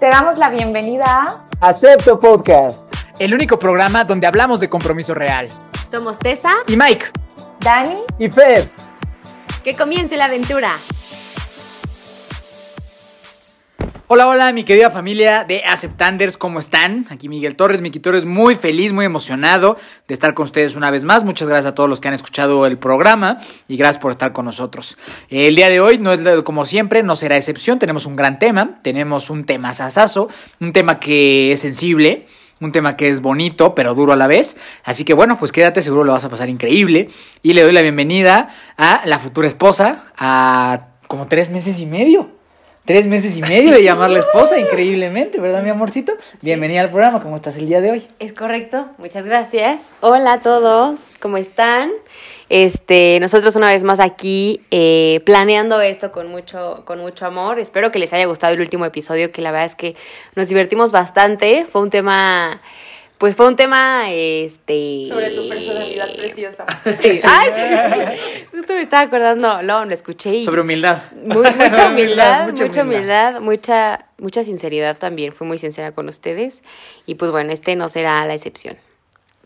Te damos la bienvenida a Acepto Podcast, el único programa donde hablamos de compromiso real. Somos Tessa y Mike, Dani y Fer. Que comience la aventura. Hola, hola, mi querida familia de Aceptanders, ¿cómo están? Aquí Miguel Torres, Miki Torres, muy feliz, muy emocionado de estar con ustedes una vez más. Muchas gracias a todos los que han escuchado el programa y gracias por estar con nosotros. El día de hoy, no es como siempre, no será excepción. Tenemos un gran tema, tenemos un tema sasazo, un tema que es sensible, un tema que es bonito, pero duro a la vez. Así que bueno, pues quédate, seguro lo vas a pasar increíble. Y le doy la bienvenida a la futura esposa, a como tres meses y medio tres meses y medio de llamarla esposa, increíblemente, ¿verdad, mi amorcito? Bienvenida al programa, ¿cómo estás el día de hoy? Es correcto, muchas gracias. Hola a todos, ¿cómo están? Este, nosotros una vez más aquí eh, planeando esto con mucho, con mucho amor. Espero que les haya gustado el último episodio, que la verdad es que nos divertimos bastante. Fue un tema pues fue un tema, este... Sobre tu personalidad preciosa. Sí. Ay, sí. Justo me estaba acordando, no, lo escuché y... Sobre humildad. mucha humildad, mucha, humildad, mucha, mucha sinceridad también. Fui muy sincera con ustedes. Y pues bueno, este no será la excepción.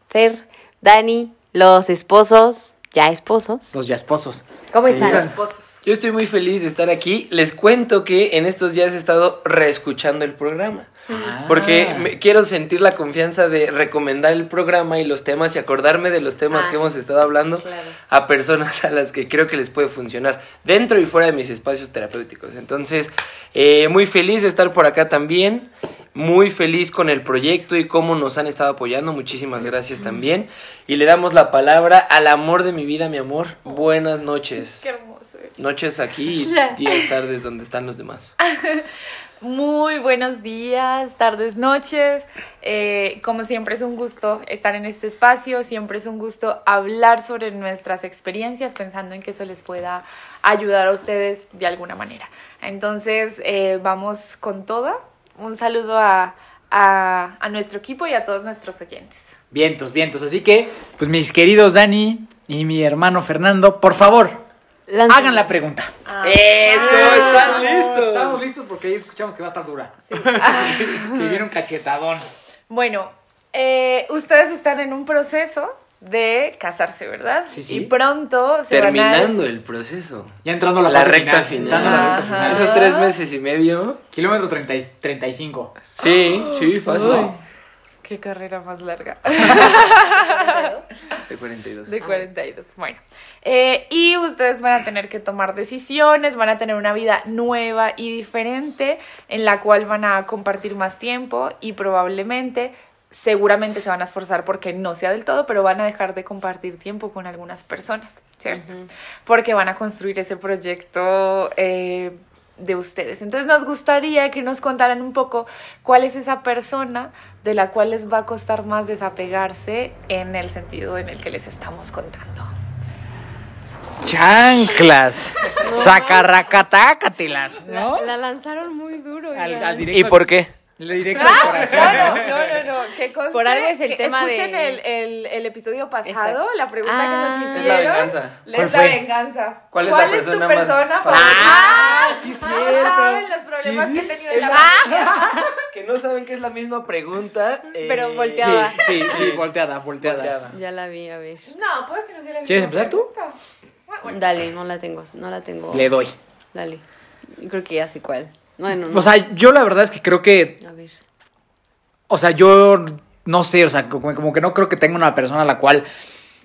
Fer, Dani, los esposos, ya esposos. Los ya esposos. ¿Cómo están? Los esposos. Yo estoy muy feliz de estar aquí. Les cuento que en estos días he estado reescuchando el programa. Ah. Porque quiero sentir la confianza de recomendar el programa y los temas y acordarme de los temas que ah, hemos estado hablando a personas a las que creo que les puede funcionar dentro y fuera de mis espacios terapéuticos. Entonces, eh, muy feliz de estar por acá también. Muy feliz con el proyecto y cómo nos han estado apoyando. Muchísimas gracias también. Y le damos la palabra al amor de mi vida, mi amor. Buenas noches. Qué. Noches aquí y días, tardes donde están los demás. Muy buenos días, tardes, noches. Eh, como siempre es un gusto estar en este espacio, siempre es un gusto hablar sobre nuestras experiencias, pensando en que eso les pueda ayudar a ustedes de alguna manera. Entonces, eh, vamos con todo. Un saludo a, a, a nuestro equipo y a todos nuestros oyentes. Vientos, vientos. Así que, pues mis queridos Dani y mi hermano Fernando, por favor, Hagan la pregunta. Ah. Eso, están listos. Estamos listos porque ahí escuchamos que va a estar dura. que viene un cachetadón. Bueno, eh, ustedes están en un proceso de casarse, ¿verdad? Sí, sí. Y pronto se Terminando van a... el proceso. Ya entrando a la, la recta final. La recta final. Esos tres meses y medio. Kilómetro 30, 35. Sí, sí, fácil. Qué carrera más larga. De 42. De 42. Bueno. Eh, y ustedes van a tener que tomar decisiones, van a tener una vida nueva y diferente en la cual van a compartir más tiempo y probablemente seguramente se van a esforzar porque no sea del todo, pero van a dejar de compartir tiempo con algunas personas, ¿cierto? Porque van a construir ese proyecto eh, de ustedes. Entonces nos gustaría que nos contaran un poco cuál es esa persona de la cual les va a costar más desapegarse en el sentido en el que les estamos contando. Chanclas, no. sacarracatácatelas, ¿no? La, la, lanzaron muy duro. ¿Y por qué? Le directo al corazón. No, no, no, no. Que conste, Por algo es el tema escuchen de. el, el, el episodio pasado, la pregunta Ah. que nos Es hicieron. la venganza. Es ¿Cuál la fue? venganza. ¿Cuál es la tu persona más persona favorita? Ah, sí, No cierto. saben los problemas Sí, que he sí. tenido en la vida. Que no saben que es la misma pregunta. eh, Pero volteada. Sí, sí, sí, volteada, volteada. volteada. Ya la vi, a ver. No, puede que no sea la ¿Quieres misma empezar tú? pregunta. Ah, bueno. Dale, no la tengo, no la tengo. Le doy. Dale. Yo creo que ya sé cuál. Bueno, no. O sea, yo la verdad es que creo que, a ver. o sea, yo no sé, o sea, como, como que no creo que tenga una persona a la cual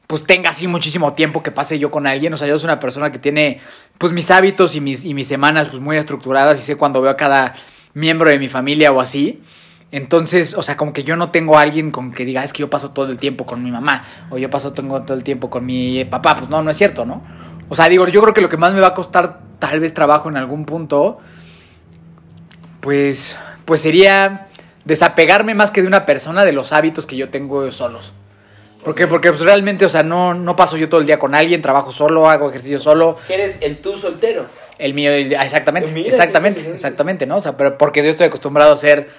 pues tenga así muchísimo tiempo que pase yo con alguien. O sea, yo soy una persona que tiene pues mis hábitos y mis, y mis semanas pues muy estructuradas y sé cuando veo a cada miembro de mi familia o así. Entonces, o sea, como que yo no tengo a alguien con que diga, es que yo paso todo el tiempo con mi mamá o yo paso tengo todo el tiempo con mi papá. Pues no, no es cierto, ¿no? O sea, digo, yo creo que lo que más me va a costar tal vez trabajo en algún punto, pues, pues sería desapegarme más que de una persona de los hábitos que yo tengo solos. ¿Por qué? Porque pues, realmente, o sea, no, no paso yo todo el día con alguien, trabajo solo, hago ejercicio solo. Eres el tú soltero. El mío, el- ah, exactamente, Mira, exactamente, exactamente, ¿no? O sea, pero porque yo estoy acostumbrado a hacer,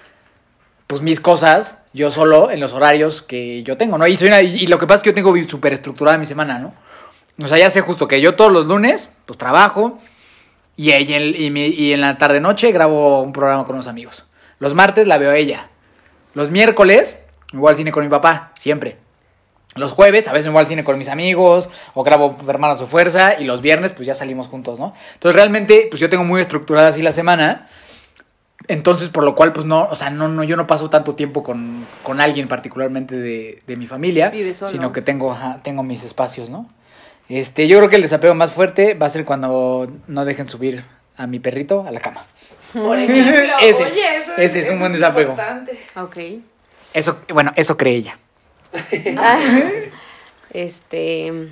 pues, mis cosas yo solo en los horarios que yo tengo, ¿no? Y, soy una- y, y lo que pasa es que yo tengo súper estructurada mi semana, ¿no? O sea, ya sé justo que yo todos los lunes, pues, trabajo y, en, y mi- y en la tarde-noche grabo un programa con unos amigos. Los martes la veo a ella. Los miércoles me voy al cine con mi papá, siempre. Los jueves a veces me voy al cine con mis amigos o grabo Hermanos de Fuerza y los viernes pues ya salimos juntos, ¿no? Entonces realmente pues yo tengo muy estructurada así la semana. Entonces, por lo cual, pues no, o sea, no, no, yo no paso tanto tiempo con, con alguien particularmente de, de mi familia, solo. sino que tengo, ajá, tengo mis espacios, ¿no? Este, yo creo que el desapego más fuerte va a ser cuando no dejen subir a mi perrito a la cama. Por ejemplo, Ese, oye, eso ese es un buen desapego. importante. Ok. Eso, bueno, eso cree ella. Ah, este.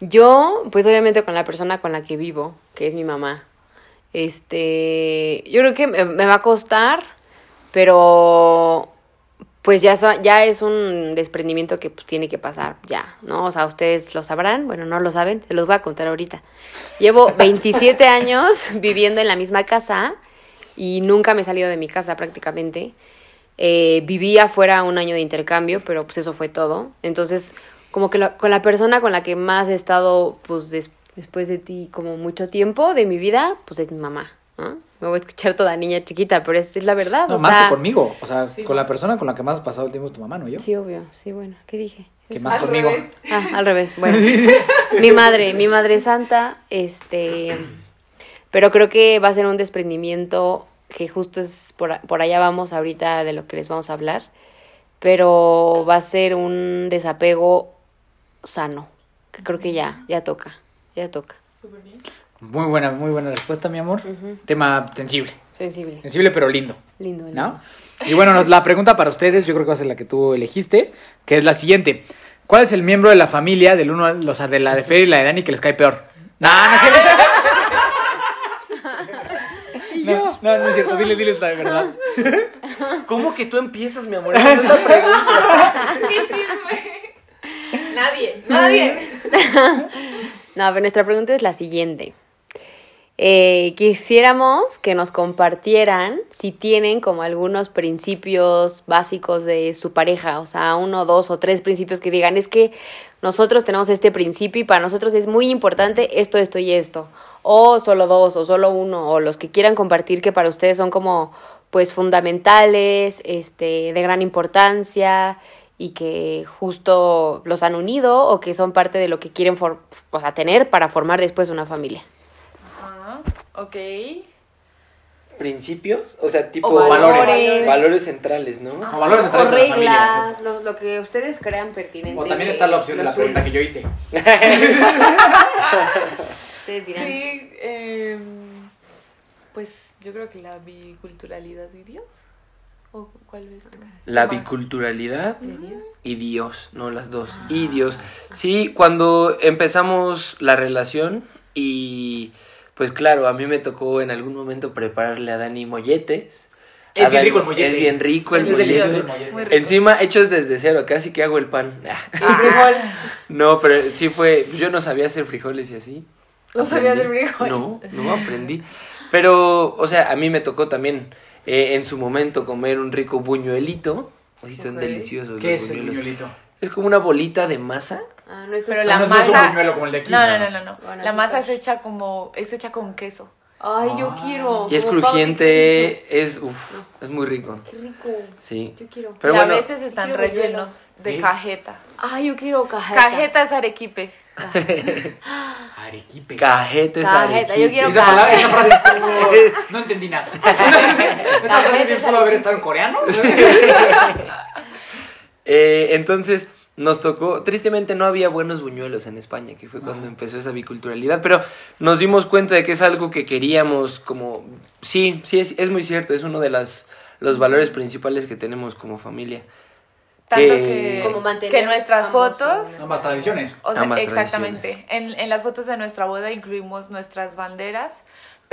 Yo, pues obviamente con la persona con la que vivo, que es mi mamá. Este. Yo creo que me, me va a costar, pero. Pues ya, ya es un desprendimiento que pues, tiene que pasar, ya, ¿no? O sea, ustedes lo sabrán, bueno, no lo saben, se los voy a contar ahorita. Llevo 27 años viviendo en la misma casa y nunca me he salido de mi casa prácticamente. Eh, viví afuera un año de intercambio, pero pues eso fue todo. Entonces, como que la- con la persona con la que más he estado, pues des- después de ti, como mucho tiempo de mi vida, pues es mi mamá, ¿no? Me voy a escuchar toda niña chiquita, pero es, es la verdad. No, o más sea, que conmigo. O sea, con la persona con la que más has pasado el tiempo es tu mamá, ¿no yo? Sí, obvio, sí, bueno, ¿qué dije? Que más Al conmigo. revés. Ah, al revés, bueno. Mi madre, mi madre santa, este, pero creo que va a ser un desprendimiento que justo es por, por allá vamos ahorita de lo que les vamos a hablar, pero va a ser un desapego sano, que creo que ya, ya toca, ya toca. Súper bien. Muy buena, muy buena respuesta, mi amor. Tema sensible. Sensible, Sensible pero lindo, lindo, lindo. ¿no? Y bueno, nos- la pregunta para ustedes, yo creo que va a ser la que tú elegiste, que es la siguiente. ¿Cuál es el miembro de la familia del uno, o sea, de la de Fer y la de Dani que les cae peor? No, no es cierto. No, no, no es cierto. Dile, dile esta de verdad. ¿Cómo que tú empiezas, mi amor? Esa es la pregunta. ¡Qué chisme! Nadie, nadie. No, pero nuestra pregunta es la siguiente. Eh, quisiéramos que nos compartieran si tienen como algunos principios básicos de su pareja, o sea, uno, dos o tres principios que digan, es que nosotros tenemos este principio y para nosotros es muy importante esto, esto y esto, o solo dos, o solo uno, o los que quieran compartir que para ustedes son como pues fundamentales, este, de gran importancia y que justo los han unido o que son parte de lo que quieren for- o sea, tener para formar después una familia. Ajá, ok. ¿Principios? O sea, tipo... O valores. Valores centrales, ¿no? O valores O centrales de la familia, reglas, lo, lo que ustedes crean pertinente. O también está la opción de la pregunta que yo hice. Ustedes dirán. Sí, em, pues yo creo que la biculturalidad de Dios. ¿O cuál ves tú? La biculturalidad de Dios. y Dios, no las dos. Y Dios. Sí, cuando empezamos la relación y pues claro, a mí me tocó en algún momento prepararle a Dani molletes. Es bien rico el mollete. Es bien rico el mollete. el. Encima hechos desde cero, casi que hago el pan. No, pero sí fue, yo no sabía hacer frijoles y así. No sabía hacer frijoles. No, no aprendí. Pero, o sea, a mí me tocó también eh, en su momento comer un rico buñuelito. Uy, son deliciosos ¿Qué los es el buñuelito? Es como una bolita de masa. Ah, no es Pero la no, no es un masa- buñuelo como el de aquí. No, no, no, no, La masa azúcar. es hecha como, es hecha con queso. Ay, yo Ah. quiero. Y es crujiente, es, uf, es muy rico. Qué rico. Sí. Yo quiero. Pero y bueno, a veces están rellenos de cajeta. Ay, yo quiero cajeta. Cajeta es arequipe. Arequipe. cajete es Cajeta, yo quiero Esa, palabra- esa frase estuvo... No entendí nada. ¿Esa frase bien pudo haber estado en coreano? Eh, entonces nos tocó, tristemente no había buenos buñuelos en España, que fue cuando empezó esa biculturalidad, pero nos dimos cuenta de que es algo que queríamos como, sí, sí, es, es muy cierto, es uno de las, los valores principales que tenemos como familia. Tanto Que- que, Como mantener que nuestras ambos, fotos, Ambas tradiciones. o sea, Ambas exactamente, en, en las fotos de nuestra boda incluimos nuestras banderas,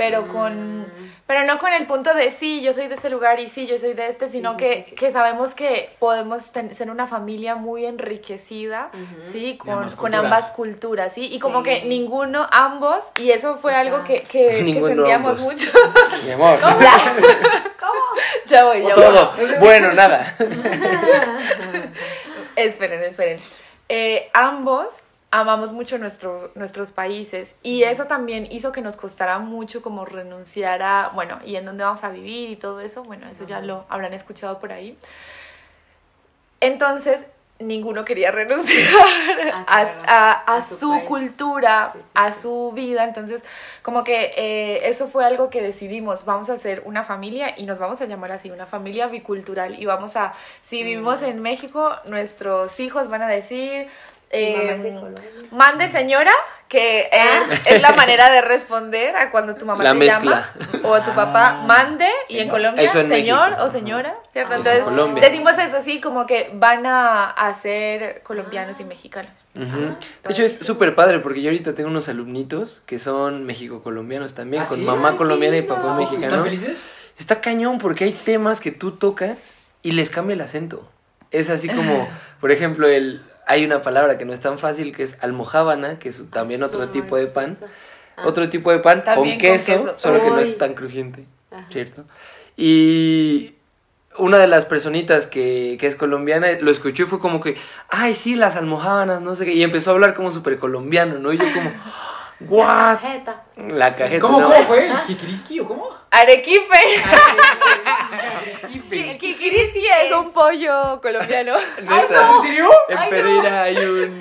pero con, pero no con el punto de sí, yo soy de este lugar y sí, yo soy de este, sino sí, que, sí, sí. que sabemos que podemos ten- ser una familia muy enriquecida, sí, con, ambas con culturas. ambas culturas, sí, y como que ninguno, ambos, y eso fue Está. algo que, que, sentíamos ambos. mucho. Mi amor. ya voy, ya voy. Todo. Bueno, nada. Esperen, esperen. Eh, ambos amamos mucho nuestro, nuestros países y eso también hizo que nos costara mucho como renunciar a, bueno, y en dónde vamos a vivir y todo eso, bueno, eso ya lo habrán escuchado por ahí. Entonces, ninguno quería renunciar Ah, a, claro. a- a A su cultura, Sí, sí, a sí. su vida. Entonces, como que eh, eso fue algo que decidimos, vamos a hacer una familia y nos vamos a llamar así, una familia bicultural. Y vamos a, si vivimos en México, nuestros hijos van a decir... Es de em, Colombia. Mande señora, que es, es la manera de responder a cuando tu mamá La te mezcla. llama o tu papá Ah, mande y en. Colombia Eso en señor México. o señora, ¿cierto? Ah, Entonces en Colombia. decimos eso así como que van a, a ser colombianos y mexicanos. Ujú. Ah, De hecho, es súper padre porque yo ahorita tengo unos alumnitos que son mexico-colombianos también, ¿Ah, con sí? mamá Ay, colombiana y papá mexicano. ¿Están felices? Está cañón porque hay temas que tú tocas y les cambia el acento. Es así como, por ejemplo, el hay una palabra que no es tan fácil que es almojábana, que es también otro tipo de pan. Ah. Otro tipo de pan con con queso, solo que no es tan crujiente, Ajá. ¿cierto? Y una de las personitas que, que es colombiana lo escuchó y fue como que, ay, sí, las almojábanas, no sé qué. Y empezó a hablar como súper colombiano, ¿no? Y yo como, ¿what? Cajeta. La cajeta. ¿Cómo, ¿no? cómo fue? ¿El kikiriski o cómo? Arequipe. Kikiriski. Kikiriski es un pollo colombiano. Neta. ¿En serio? En Ay, no. Pereira hay un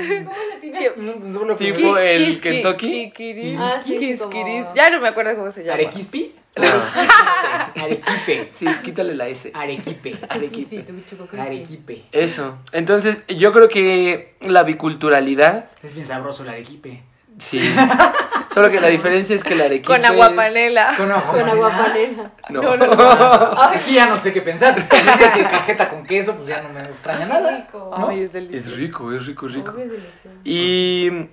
¿Qué? tipo el Kiski- Kentucky. Kikiris- Ah, sí, como-. Ya no me acuerdo cómo se llama. ¿Arequispi? Ah, Arequipe. sí, quítale la S. Arequipe. Arequipe. Arequipe. Eso. Entonces, yo creo que la biculturalidad, Es bien sabroso el arequipe. Sí. Solo que la diferencia es que la arequipe Con es- aguapanela. Con agua Con panela. aguapanela. No. No, no, no. Aquí ya no sé qué pensar. Dice que cajeta con queso, pues ya no me extraña nada. ¿no? Ay, es delicioso. Es rico, es rico, es rico. Obvio es delicioso. Y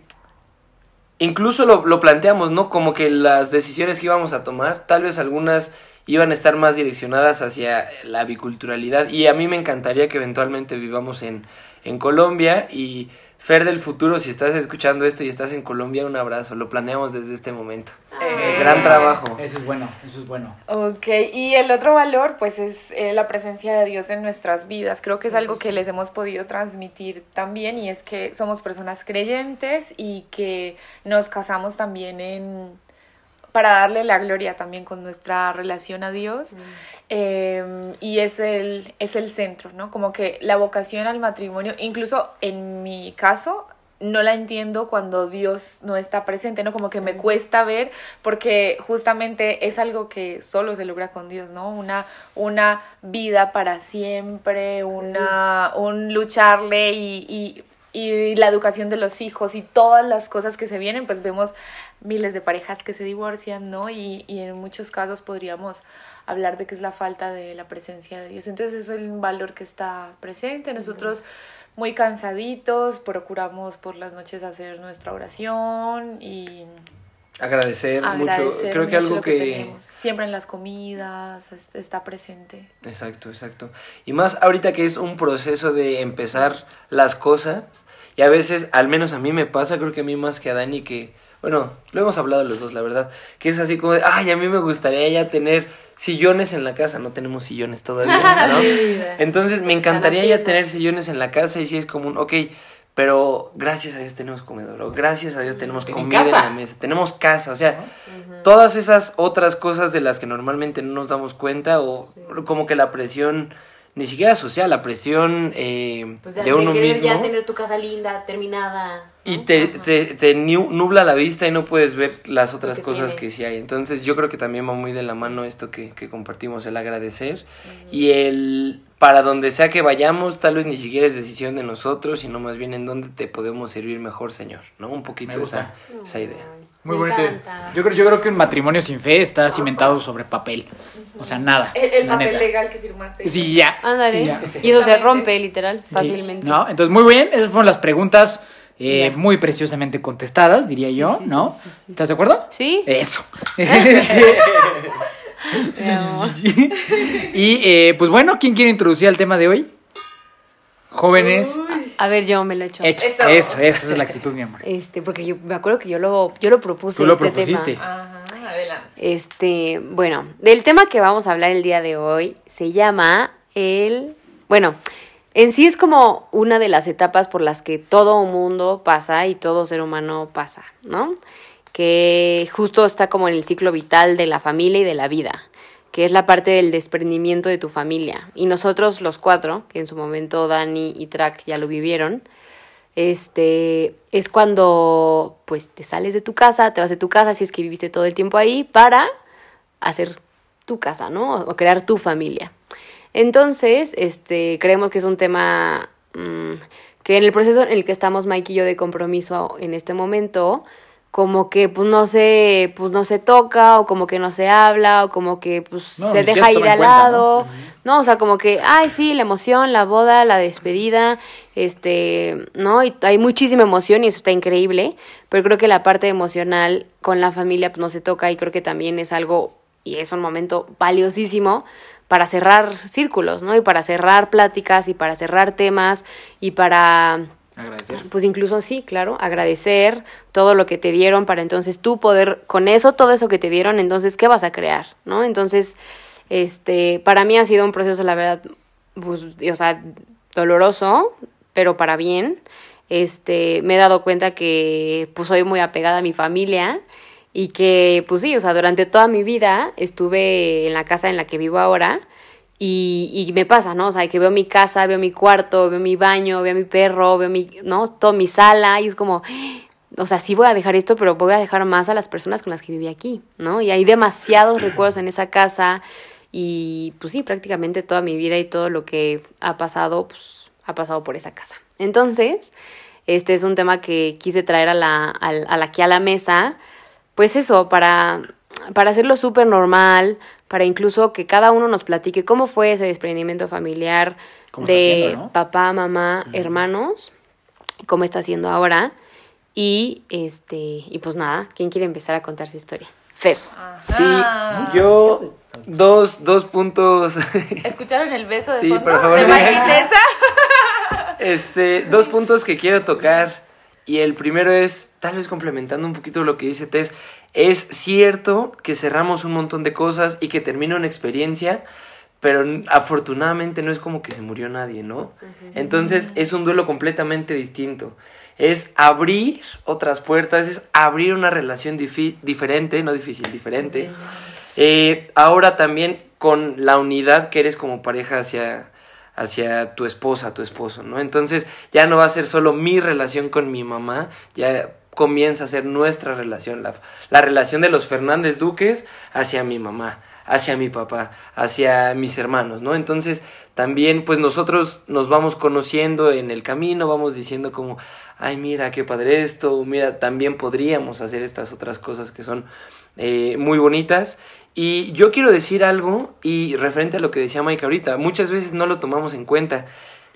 incluso lo, lo planteamos, ¿no? Como que las decisiones que íbamos a tomar, tal vez algunas iban a estar más direccionadas hacia la biculturalidad. Y a mí me encantaría que eventualmente vivamos en, en Colombia. Y Fer del futuro, si estás escuchando esto y estás en Colombia, un abrazo. Lo planeamos desde este momento. Eh, Gran trabajo. Eso es bueno, eso es bueno. Ok, y el otro valor pues es eh, la presencia de Dios en nuestras vidas. Creo que es algo que les hemos podido transmitir también y es que somos personas creyentes y que nos casamos también en para darle la gloria también con nuestra relación a Dios eh, y es el, es el centro, ¿no? Como que la vocación al matrimonio, incluso en mi caso, no la entiendo cuando Dios no está presente, ¿no? Como que me cuesta ver porque justamente es algo que solo se logra con Dios, ¿no? Una, una vida para siempre, una, un lucharle y, y, y la educación de los hijos y todas las cosas que se vienen, pues vemos miles de parejas que se divorcian, ¿no? Y, y en muchos casos podríamos hablar de que es la falta de la presencia de Dios. Entonces eso es un valor que está presente. Nosotros muy cansaditos, procuramos por las noches hacer nuestra oración y Agradecer, mucho. Creo que algo que... Siempre en las comidas es- está presente. Exacto, exacto. Y más ahorita que es un proceso de empezar las cosas. Y a veces, al menos a mí me pasa, creo que a mí más que a Dani, que, bueno, lo hemos hablado los dos, la verdad, que es así como de, ay, a mí me gustaría ya tener sillones en la casa. No tenemos sillones todavía, ¿no? Entonces me encantaría ya tener sillones en la casa y si es como un, ok, pero gracias a Dios tenemos comedor, o gracias a Dios tenemos comida en la mesa, tenemos casa, o sea, todas esas otras cosas de las que normalmente no nos damos cuenta o Sí. como que la presión ni siquiera social, la presión eh, Pues ya, de uno mismo ya tener tu casa linda, terminada. y te, te, te nu- nubla la vista y no puedes ver las otras que cosas tienes. que sí hay. Entonces yo creo que también va muy de la mano esto que, que compartimos, el agradecer y el para donde sea que vayamos, tal vez ni siquiera es decisión de nosotros, sino más bien en dónde te podemos servir mejor, Señor, ¿no? Un poquito esa, esa idea. Muy Me bonito. encanta. Yo creo, yo creo que un matrimonio sin fe está cimentado sobre papel. O sea, nada. El, papel neta. legal que firmaste. Sí, ya. Ándale. Ya. Y eso se rompe literal, Sí. fácilmente. ¿No? Entonces, muy bien. Esas fueron las preguntas eh, muy preciosamente contestadas, diría Sí, yo, sí, ¿no? sí, sí, sí. ¿Estás de acuerdo? ¿Sí? Eso. Y eh, pues bueno, ¿quién quiere introducir al tema de hoy? Jóvenes. A ver, yo me lo he hecho. Hecho. Eso. Eso, eso es la actitud, mi amor. Este, porque yo me acuerdo que yo lo, yo lo propuse. Tú lo este propusiste. Tema. Ajá, adelante. Este, bueno, del tema que vamos a hablar el día de hoy se llama el, bueno, en sí es como una de las etapas por las que todo mundo pasa y todo ser humano pasa, ¿no? Que justo está como en el ciclo vital de la familia y de la vida, que es la parte del desprendimiento de tu familia. Y nosotros los cuatro, que en su momento Dani y Track ya lo vivieron, este, es cuando pues te sales de tu casa, te vas de tu casa si es que viviste todo el tiempo ahí para hacer tu casa, ¿no? O crear tu familia. Entonces, este, creemos que es un tema mm, que en el proceso en el que estamos Mike y yo de compromiso en este momento, como que pues no se, pues no se toca, o como que no se habla, o como que pues se deja ir al lado, ¿no? O sea, como que, ay sí, la emoción, la boda, la despedida, este, ¿no? Y hay muchísima emoción y eso está increíble, pero creo que la parte emocional con la familia pues no se toca y creo que también es algo, y es un momento valiosísimo para cerrar círculos, ¿no? Y para cerrar pláticas y para cerrar temas y para Agradecer. pues incluso sí, claro, agradecer todo lo que te dieron para entonces tú poder con eso todo eso que te dieron, entonces qué vas a crear, ¿no? Entonces, este, para mí ha sido un proceso la verdad pues, o sea, doloroso, pero para bien. Este, me he dado cuenta que pues soy muy apegada a mi familia y que, pues sí, o sea, durante toda mi vida estuve en la casa en la que vivo ahora y, me pasa, ¿no? O sea, que veo mi casa, veo mi cuarto, veo mi baño, veo mi perro, veo mi, ¿no? Toda mi sala y es como, o sea, sí voy a dejar esto, pero voy a dejar más a las personas con las que viví aquí, ¿no? Y hay demasiados recuerdos en esa casa y, pues sí, prácticamente toda mi vida y todo lo que ha pasado, pues ha pasado por esa casa. Entonces, este es un tema que quise traer a la, a, a aquí a la mesa pues eso, para, para hacerlo súper normal, para incluso que cada uno nos platique cómo fue ese desprendimiento familiar de papá, mamá, hermanos, cómo está haciendo ahora. Y este, y pues nada, ¿quién quiere empezar a contar su historia? Fer. Sí, yo dos, dos puntos. ¿Escucharon el beso de sí, fondo? Por favor. ¿De Este, dos puntos que quiero tocar. Y el primero es, tal vez complementando un poquito lo que dice Tess, es cierto que cerramos un montón de cosas y que termina una experiencia, pero afortunadamente no es como que se murió nadie, ¿no? Entonces es un duelo completamente distinto. Es abrir otras puertas, es abrir una relación diferente, no difícil, diferente. Eh, ahora también con la unidad que eres como pareja hacia, hacia tu esposa, tu esposo, ¿no? Entonces ya no va a ser solo mi relación con mi mamá, ya comienza a ser nuestra relación, la, la relación de los Fernández Duques hacia mi mamá, hacia mi papá, hacia mis hermanos, ¿no? Entonces también pues nosotros nos vamos conociendo en el camino, vamos diciendo como, ay mira, qué padre esto, mira, también podríamos hacer estas otras cosas que son eh, muy bonitas y yo quiero decir algo y referente a lo que decía Mike ahorita, muchas veces no lo tomamos en cuenta.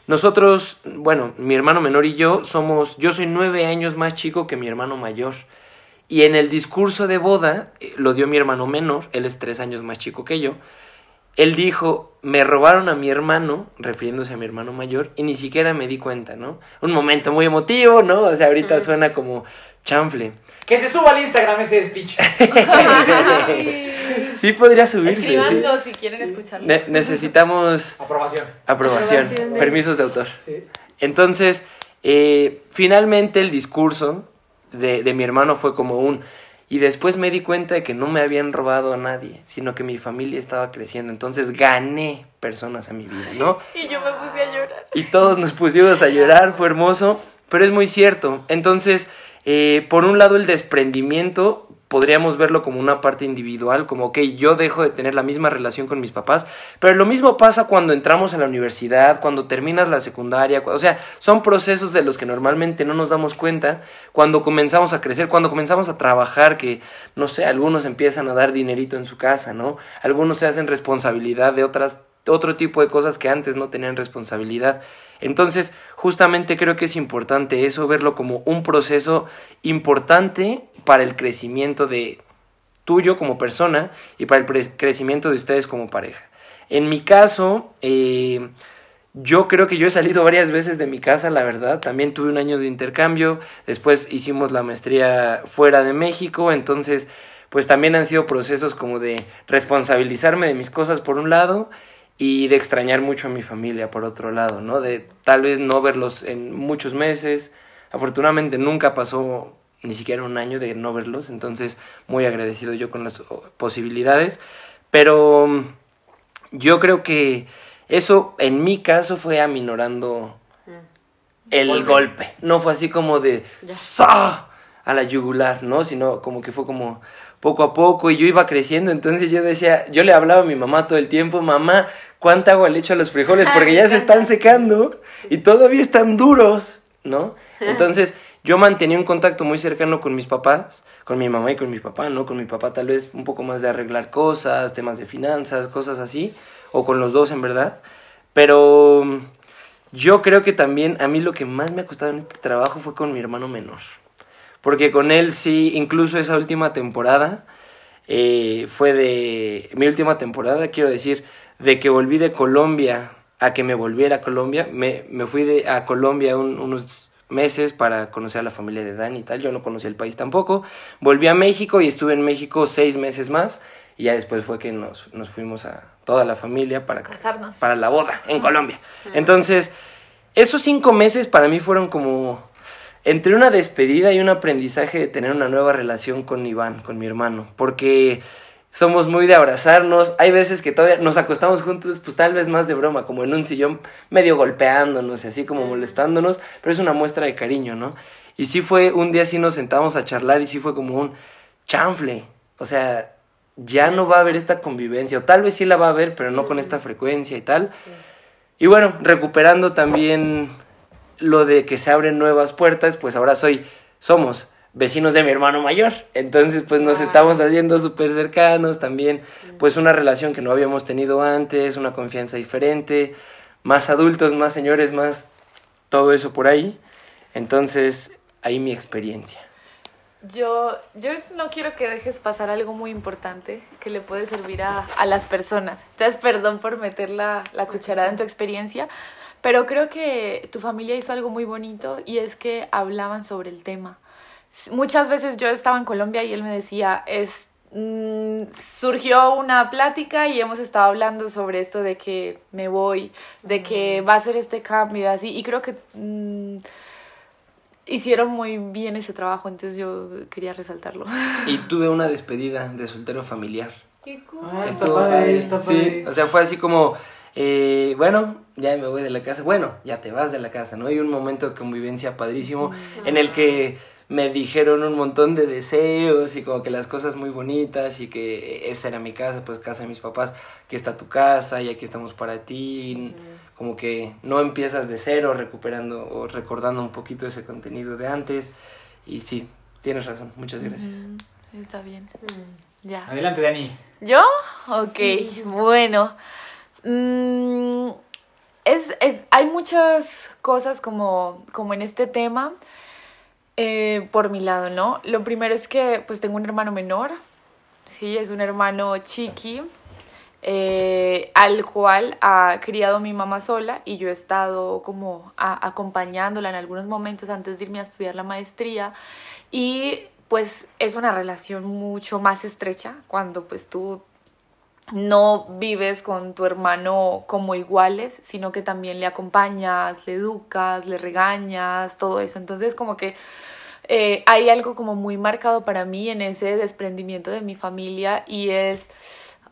Nosotros, bueno, mi hermano menor y yo somos, yo soy nueve años más chico que mi hermano mayor. Y en el discurso de boda, eh, lo dio mi hermano menor, él es tres años más chico que yo, él dijo, me robaron a mi hermano, refiriéndose a mi hermano mayor, y ni siquiera me di cuenta, ¿no? Un momento muy emotivo, ¿no? O sea, ahorita suena como chanfle. Que se suba al Instagram ese speech. sí podría subirse. Escribanlo si quieren escucharlo. necesitamos aprobación. Aprobación. Permisos de autor. Entonces, eh, finalmente el discurso de, de mi hermano fue como un... Y después me di cuenta de que no me habían robado a nadie, sino que mi familia estaba creciendo. Entonces gané personas a mi vida, ¿no? Y yo me puse a llorar. Y todos nos pusimos a llorar, fue hermoso, pero es muy cierto. Entonces, eh, por un lado, el desprendimiento podríamos verlo como una parte individual, como que yo dejo de tener la misma relación con mis papás, pero lo mismo pasa cuando entramos a la universidad, cuando terminas la secundaria, o sea, son procesos de los que normalmente no nos damos cuenta cuando comenzamos a crecer, cuando comenzamos a trabajar, que no sé, algunos empiezan a dar dinerito en su casa, ¿no? Algunos se hacen responsabilidad de otras otro tipo de cosas que antes no tenían responsabilidad. Entonces, justamente creo que es importante eso, verlo como un proceso importante para el crecimiento de tuyo como persona y para el crecimiento de ustedes como pareja. En mi caso, eh, yo creo que yo he salido varias veces de mi casa, la verdad. También tuve un año de intercambio, después hicimos la maestría fuera de México, entonces pues también han sido procesos como de responsabilizarme de mis cosas por un lado y de extrañar mucho a mi familia por otro lado, ¿no? De tal vez no verlos en muchos meses. Afortunadamente nunca pasó ni siquiera un año de no verlos, entonces muy agradecido yo con las posibilidades, pero mm, yo creo que eso en mi caso fue aminorando el golpe. No fue así como de ¡sa! a la yugular, ¿no? Sino como que fue como poco a poco y yo iba creciendo, entonces yo decía, yo le hablaba a mi mamá todo el tiempo, mamá, ¿cuánta agua le echo a los frijoles? Porque ya se están secando y todavía están duros, ¿no? Entonces yo mantenía un contacto muy cercano con mis papás, con mi mamá y con mi papá, ¿no? Con mi papá tal vez un poco más de arreglar cosas, temas de finanzas, cosas así, o con los dos en verdad, pero yo creo que también a mí lo que más me ha costado en este trabajo fue con mi hermano menor. Porque con él sí, incluso esa última temporada, eh, fue de mi última temporada, quiero decir, de que volví de Colombia a que me volviera a Colombia. Me, me fui de, a Colombia unos meses para conocer a la familia de Dani y tal. Yo no conocía el país tampoco. Volví a México y estuve en México seis meses más. Y ya después fue que nos, nos fuimos a toda la familia para casarnos. Para la boda en Colombia. Entonces, esos cinco meses para mí fueron como entre una despedida y un aprendizaje de tener una nueva relación con Iván, con mi hermano. Porque somos muy de abrazarnos. Hay veces que todavía nos acostamos juntos, pues tal vez más de broma, como en un sillón medio golpeándonos y así como molestándonos, pero es una muestra de cariño, ¿no? Y sí fue, un día sí nos sentamos a charlar y sí fue como un chanfle. O sea, ya no va a haber esta convivencia, o tal vez sí la va a haber, pero no con esta frecuencia y tal. Y bueno, recuperando también lo de que se abren nuevas puertas, pues ahora soy, somos vecinos de mi hermano mayor. Entonces, pues nos estamos haciendo súper cercanos también, pues una relación que no habíamos tenido antes, una confianza diferente, más adultos, más señores, más todo eso por ahí. Entonces, ahí mi experiencia. Yo, yo no quiero que dejes pasar algo muy importante que le puede servir a, a las personas. Entonces, perdón por meter la, la cucharada en tu experiencia, pero creo que tu familia hizo algo muy bonito y es que hablaban sobre el tema. Muchas veces yo estaba en Colombia y él me decía, es, mm, surgió una plática y hemos estado hablando sobre esto de que me voy, de que va a ser este cambio, así, y creo que... Mm, hicieron muy bien ese trabajo, entonces yo quería resaltarlo. Y tuve una despedida de soltero familiar. Qué cool. Ah, está padre, está Sí, o sea, fue así como, eh, bueno, ya me voy de la casa, bueno, ya te vas de la casa, ¿no? Hay un momento de convivencia padrísimo en el que me dijeron un montón de deseos y como que las cosas muy bonitas y que esa era mi casa, pues casa de mis papás, que está tu casa y aquí estamos para ti como que no empiezas de cero recuperando o recordando un poquito ese contenido de antes. Y sí, tienes razón, muchas gracias. Está bien. Ya. Adelante, Dani. ¿Yo? Ok, bueno. Mm, es, hay muchas cosas como, como en este tema eh, por mi lado, ¿no? Lo primero es que pues tengo un hermano menor, sí, es un hermano chiqui, eh, al cual ha criado mi mamá sola y yo he estado como acompañándola en algunos momentos antes de irme a estudiar la maestría y pues es una relación mucho más estrecha cuando pues tú no vives con tu hermano como iguales, sino que también le acompañas, le educas, le regañas, todo eso. Entonces como que eh, hay algo como muy marcado para mí en ese desprendimiento de mi familia y es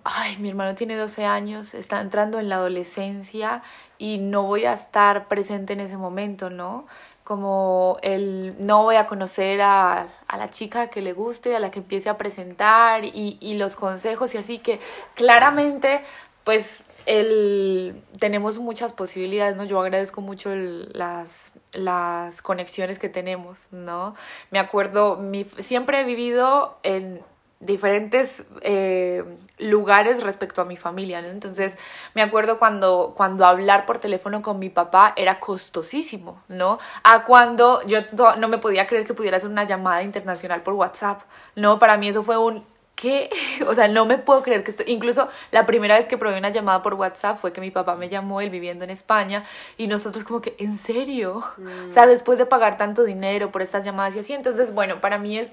ay, mi hermano tiene 12 años, está entrando en la adolescencia y no voy a estar presente en ese momento, ¿no? Como el no voy a conocer a, a la chica que le guste, a la que empiece a presentar y, y los consejos y así que claramente, pues el, tenemos muchas posibilidades, ¿no? Yo agradezco mucho las, las conexiones que tenemos, ¿no? Me acuerdo, mi, siempre he vivido en diferentes eh, lugares respecto a mi familia, ¿no? Entonces, me acuerdo cuando, cuando hablar por teléfono con mi papá era costosísimo, ¿no? A cuando yo no me podía creer que pudiera hacer una llamada internacional por WhatsApp, ¿no? Para mí eso fue un, ¿qué? O sea, no me puedo creer que esto, incluso la primera vez que probé una llamada por WhatsApp fue que mi papá me llamó, él viviendo en España, y nosotros como que, ¿en serio? O sea, después de pagar tanto dinero por estas llamadas y así, entonces, bueno, para mí es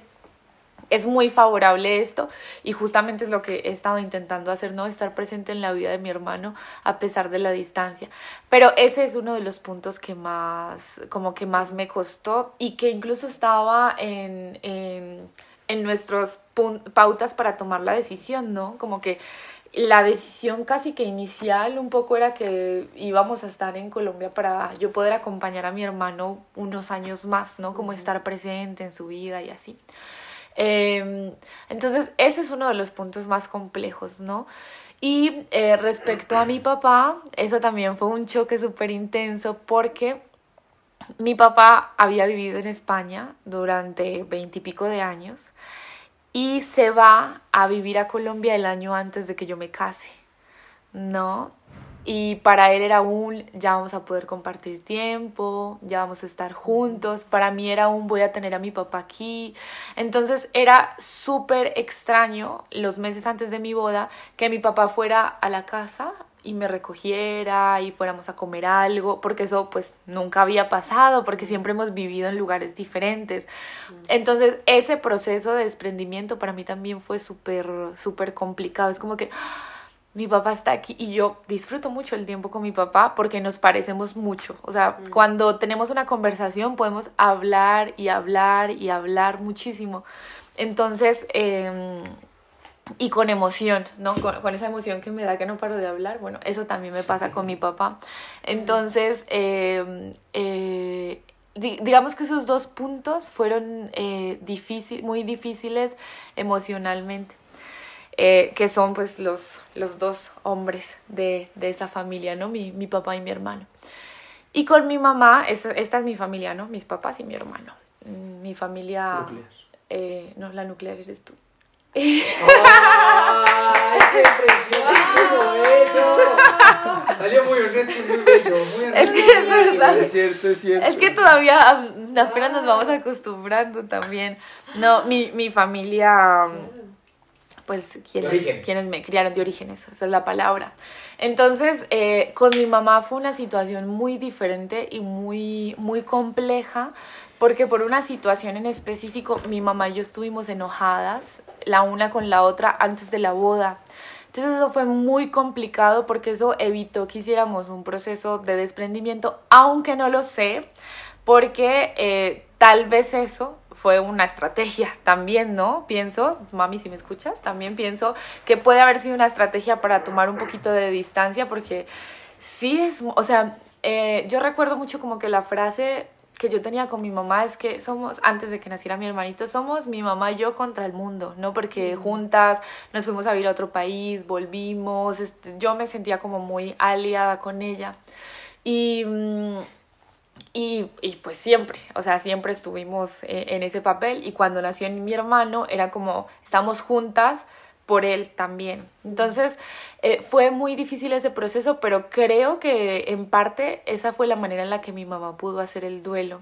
es muy favorable esto y justamente es lo que he estado intentando hacer, ¿no? Estar presente en la vida de mi hermano a pesar de la distancia. Pero ese es uno de los puntos que más, como que más me costó y que incluso estaba en, en, en nuestras pautas para tomar la decisión, ¿no? Como que la decisión casi que inicial un poco era que íbamos a estar en Colombia para yo poder acompañar a mi hermano unos años más, ¿no? Como estar presente en su vida y así. Em, entonces, ese es uno de los puntos más complejos, ¿no? Y eh, respecto a mi papá, eso también fue un choque súper intenso porque mi papá había vivido en España durante veintipico de años y se va a vivir a Colombia el año antes de que yo me case, ¿no? Y para él era un, ya vamos a poder compartir tiempo, ya vamos a estar juntos. Para mí era un, voy a tener a mi papá aquí. Entonces era súper extraño los meses antes de mi boda que mi papá fuera a la casa y me recogiera y fuéramos a comer algo, porque eso pues nunca había pasado, porque siempre hemos vivido en lugares diferentes. Entonces ese proceso de desprendimiento para mí también fue súper, súper complicado. Es como que mi papá está aquí y yo disfruto mucho el tiempo con mi papá porque nos parecemos mucho. O sea, mm. cuando tenemos una conversación podemos hablar y hablar y hablar muchísimo. Entonces, em, y con emoción, ¿no? Con, esa emoción que me da que no paro de hablar. Bueno, eso también me pasa con mi papá. Entonces, em, eh, digamos que esos dos puntos fueron eh, difícil, muy difíciles emocionalmente. Eh, que son pues los, los dos hombres de, esa familia, ¿no? Mi, papá y mi hermano. Y con mi mamá, esta es mi familia, ¿no? Mis papás y mi hermano. Mi familia... Nuclear. Eh, no, la nuclear eres tú. ¡Ay, qué Salió muy honesto muy bello, muy Es que es verdad. Es cierto, es cierto. Es que todavía apenas nos vamos acostumbrando también. No, mi, mi familia pues quienes, quienes me criaron de orígenes, esa es la palabra. Entonces, eh, con mi mamá fue una situación muy diferente y muy, muy compleja, porque por una situación en específico, mi mamá y yo estuvimos enojadas, la una con la otra, antes de la boda. Entonces eso fue muy complicado porque eso evitó que hiciéramos un proceso de desprendimiento, aunque no lo sé, porque eh, tal vez eso fue una estrategia también, ¿no? Pienso, mami, si me escuchas, también pienso que puede haber sido una estrategia para tomar un poquito de distancia, porque sí es, o sea, eh, yo recuerdo mucho como que la frase que yo tenía con mi mamá es que somos, antes de que naciera mi hermanito, somos mi mamá y yo contra el mundo, ¿no? Porque juntas nos fuimos a vivir a otro país, volvimos, este, yo me sentía como muy aliada con ella. Y... Y, pues siempre, o sea, siempre estuvimos eh, en ese papel y cuando nació mi hermano era como, estamos juntas por él también. Entonces, eh, fue muy difícil ese proceso, pero creo que en parte esa fue la manera en la que mi mamá pudo hacer el duelo.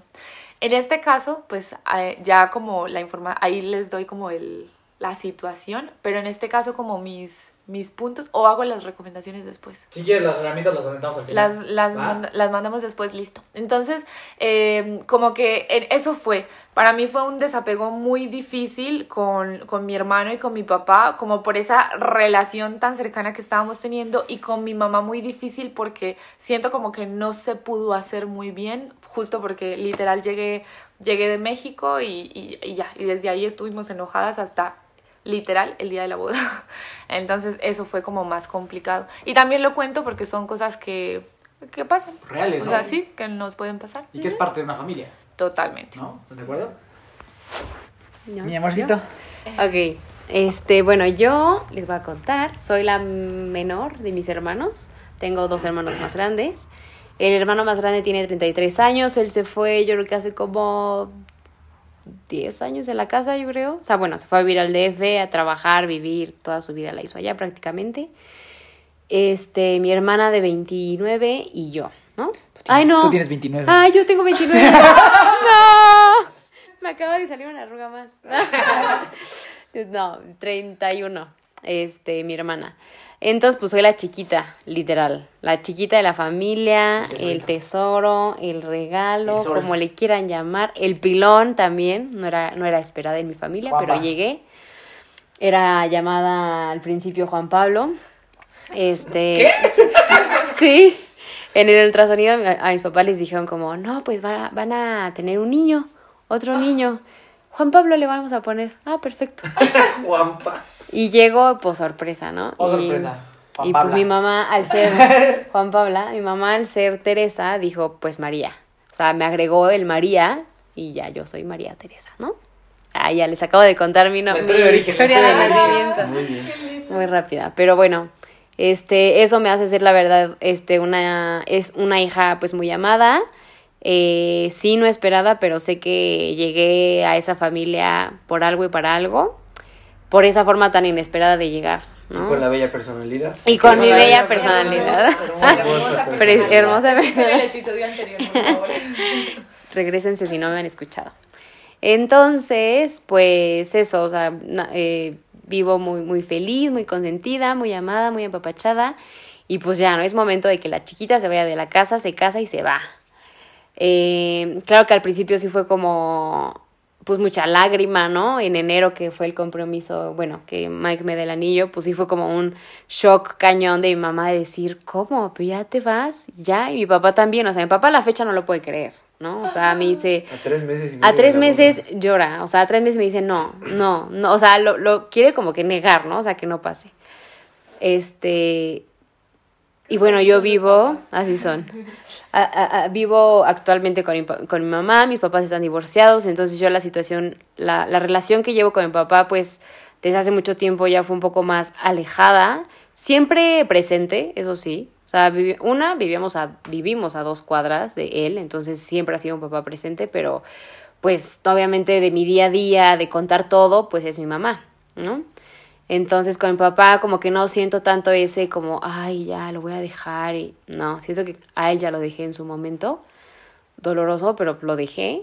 En este caso, pues eh, ya como la información, ahí les doy como el, la situación, pero en este caso como mis, mis puntos o hago las recomendaciones después. Si quieres las herramientas las aumentamos al final. Las, las, mandamos después, listo. Entonces, em, como que eso fue, para mí fue un desapego muy difícil con, con mi hermano y con mi papá, como por esa relación tan cercana que estábamos teniendo y con mi mamá muy difícil porque siento como que no se pudo hacer muy bien, justo porque literal llegué, llegué de México y, y, y ya, y desde ahí estuvimos enojadas hasta literal el día de la boda. Entonces eso fue como más complicado. Y también lo cuento porque son cosas que, que pasan. Reales, O sea, sí, que nos pueden pasar. Y que es parte de una familia. Totalmente. ¿No? ¿Estás de acuerdo? Mi amorcito. Ok. Este, bueno, yo les voy a contar. Soy la menor de mis hermanos. Tengo dos hermanos más grandes. El hermano más grande tiene 33 años. Él se fue, yo creo que hace como 10 años en la casa, yo creo. O sea, bueno, se fue a vivir al DF, a trabajar, vivir, toda su vida la hizo allá prácticamente. Este, mi hermana de 29 y yo, ¿no? Ay, no. Tú tienes 29. Ay, yo tengo 29. no. Me acaba de salir una arruga más. no, 31. Este, mi hermana. Entonces, pues soy la chiquita, literal. La chiquita de la familia, El tesoro, el regalo, El como le quieran llamar. El pilón también, no era, no era esperada en mi familia, pero llegué. Era llamada al principio Juan Pablo. Este. Sí. En el ultrasonido a, a mis papás les dijeron como, no, pues van a, van a tener un niño, otro niño. Juan Pablo le vamos a poner. Ah, perfecto. Juanpa. Y llego, pues sorpresa, ¿no? Oh, y, sorpresa. Juan y pues mi mamá, al ser Juan Pabla, mi mamá al ser Teresa, dijo, pues María. O sea, me agregó el María y ya yo soy María Teresa, ¿no? Ah, ya les acabo de contar mi, no- mi de origen, la historia de historia de nacimiento. Muy bien. Muy rápida, pero bueno, este, eso me hace ser la verdad, este, una, es una hija pues muy amada, eh, sí no esperada, pero sé que llegué a esa familia por algo y para algo, por esa forma tan inesperada de llegar, ¿no? Con la bella personalidad. Y con mi bella personalidad. personalidad. Hermosa Pero hermosa Escuchen el persona. episodio anterior, por favor. Regrésense si no me han escuchado. Entonces, pues eso, o sea, na- eh, vivo muy, muy feliz, muy consentida, muy amada, muy empapachada. Y pues ya, ¿no? Es momento de que la chiquita se vaya de la casa, se casa y se va. Eh, claro que al principio sí fue como, pues mucha lágrima, ¿no? En enero que fue el compromiso, bueno, que Mike me dé el anillo, pues sí fue como un shock cañón de mi mamá de decir, ¿cómo? ¿Pero ya te vas? Ya, y mi papá también, o sea, mi papá a la fecha no lo puede creer, ¿no? O sea, me dice, A tres meses y a tres meses llora, o sea, a tres meses me dice no, no, no, o sea, lo, lo quiere como que negar, ¿no? O sea, que no pase. Este, y bueno, yo vivo, así son, A- vivo actualmente con mi, con mi mamá, mis papás están divorciados, entonces yo la situación, la, la relación que llevo con mi papá, pues desde hace mucho tiempo ya fue un poco más alejada, siempre presente, eso sí. O sea, vivi- una, vivíamos a, vivimos a dos cuadras de él, entonces siempre ha sido un papá presente, pero pues obviamente de mi día a día, de contar todo, pues es mi mamá, ¿no? Entonces con mi papá como que no siento tanto ese como, ay, ya lo voy a dejar y no, siento que a él ya lo dejé en su momento, doloroso, pero lo dejé.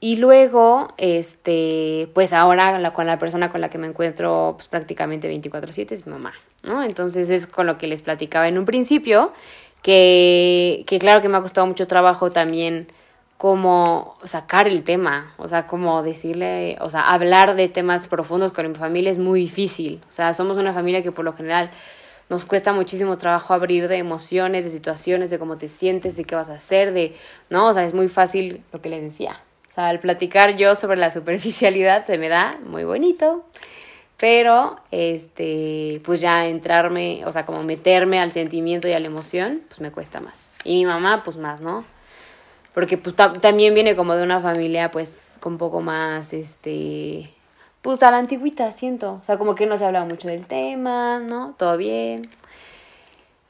Y luego, este, pues ahora la, con la persona con la que me encuentro pues prácticamente 24/7 es mi mamá, ¿no? Entonces es con lo que les platicaba en un principio, que, que claro que me ha costado mucho trabajo también como sacar el tema, o sea, como decirle, o sea, hablar de temas profundos con mi familia es muy difícil. O sea, somos una familia que por lo general nos cuesta muchísimo trabajo abrir de emociones, de situaciones, de cómo te sientes, de qué vas a hacer, de, ¿no? O sea, es muy fácil lo que les decía. O sea, al platicar yo sobre la superficialidad se me da muy bonito, pero, este, pues ya entrarme, o sea, como meterme al sentimiento y a la emoción, pues me cuesta más. Y mi mamá, pues más, ¿no? Porque pues ta- también viene como de una familia pues con poco más este pues a la antigüita siento. O sea como que no se hablaba mucho del tema no todo bien.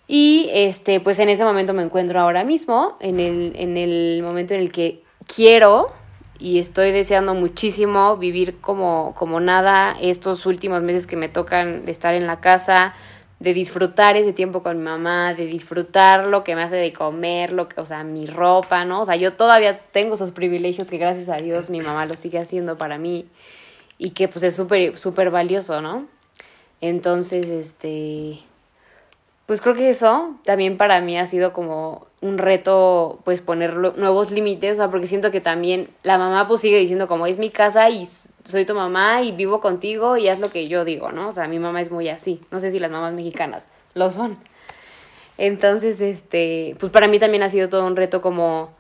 Y este pues en ese momento me encuentro ahora mismo en el en el momento en el que quiero y estoy deseando muchísimo vivir como como nada estos últimos meses que me tocan de estar en la casa de disfrutar ese tiempo con mi mamá, de disfrutar lo que me hace de comer, lo que, o sea, mi ropa, ¿no? O sea, yo todavía tengo esos privilegios que gracias a Dios mi mamá lo sigue haciendo para mí y que pues es súper, súper valioso, ¿no? Entonces, este, pues creo que eso también para mí ha sido como un reto, pues poner nuevos límites, o sea, porque siento que también la mamá pues sigue diciendo como es mi casa y soy tu mamá y vivo contigo y haz lo que yo digo, ¿no? O sea, mi mamá es muy así, no sé si las mamás mexicanas lo son. Entonces, este, pues para mí también ha sido todo un reto como,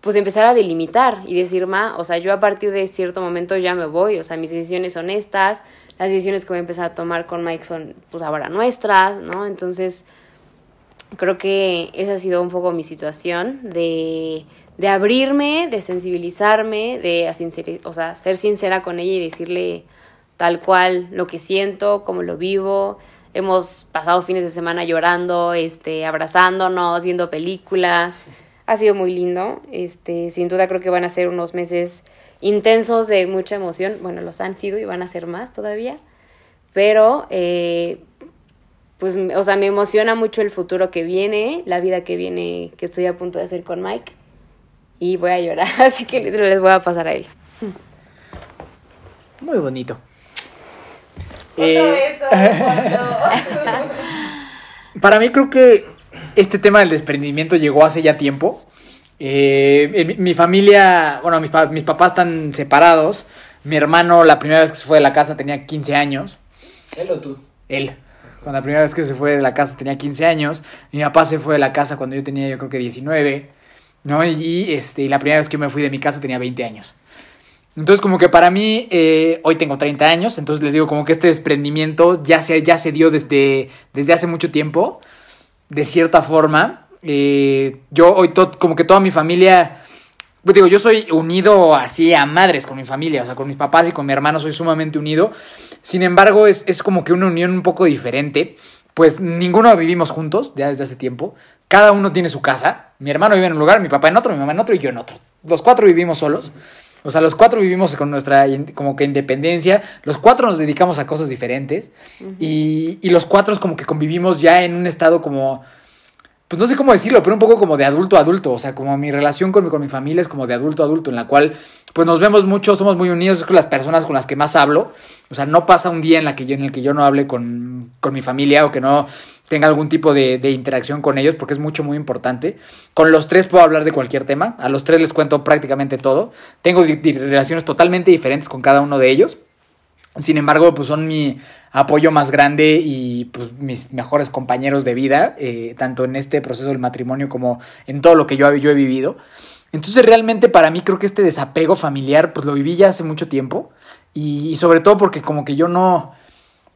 pues empezar a delimitar y decir, ma, o sea, yo a partir de cierto momento ya me voy, o sea, mis decisiones son estas, las decisiones que voy a empezar a tomar con Mike son, pues ahora nuestras, ¿no? Entonces, creo que esa ha sido un poco mi situación de, de abrirme, de sensibilizarme, de sinceri- o sea, ser sincera con ella y decirle tal cual lo que siento, cómo lo vivo. Hemos pasado fines de semana llorando, este, abrazándonos, viendo películas. Ha sido muy lindo. Este, sin duda creo que van a ser unos meses intensos de mucha emoción. Bueno, los han sido y van a ser más todavía. Pero eh, pues, o sea, me emociona mucho el futuro que viene, la vida que viene, que estoy a punto de hacer con Mike. Y voy a llorar, así que les, les voy a pasar a él. Muy bonito. Eh, para mí creo que este tema del desprendimiento llegó hace ya tiempo. Eh, en mi, mi familia, bueno, mis, mis papás están separados. Mi hermano la primera vez que se fue de la casa tenía 15 años. Él o tú. Él. Cuando la primera vez que se fue de la casa tenía 15 años. Mi papá se fue de la casa cuando yo tenía yo creo que 19. ¿no? Y, y, este, y la primera vez que me fui de mi casa tenía 20 años. Entonces como que para mí, eh, hoy tengo 30 años, entonces les digo como que este desprendimiento ya se, ya se dio desde, desde hace mucho tiempo, de cierta forma. Eh, yo hoy to- como que toda mi familia, pues digo, yo soy unido así a madres con mi familia, o sea, con mis papás y con mi hermano soy sumamente unido. Sin embargo, es, es como que una unión un poco diferente, pues ninguno vivimos juntos ya desde hace tiempo. Cada uno tiene su casa. Mi hermano vive en un lugar, mi papá en otro, mi mamá en otro y yo en otro. Los cuatro vivimos solos. O sea, los cuatro vivimos con nuestra como que independencia. Los cuatro nos dedicamos a cosas diferentes. y, y los cuatro como que convivimos ya en un estado como pues no sé cómo decirlo, pero un poco como de adulto a adulto, o sea, como mi relación con, mi- con mi familia es como de adulto a adulto, en la cual pues nos vemos mucho, somos muy unidos, es con las personas con las que más hablo, o sea, no pasa un día en, la que yo, en el que yo no hable con, con mi familia o que no tenga algún tipo de, interacción con ellos, porque es mucho, muy importante. Con los tres puedo hablar de cualquier tema, a los tres les cuento prácticamente todo, tengo relaciones totalmente diferentes con cada uno de ellos. Sin embargo, pues son mi apoyo más grande y pues mis mejores compañeros de vida, eh, tanto en este proceso del matrimonio como en todo lo que yo, yo he vivido. Entonces realmente para mí creo que este desapego familiar pues lo viví ya hace mucho tiempo y, y sobre todo porque como que yo no,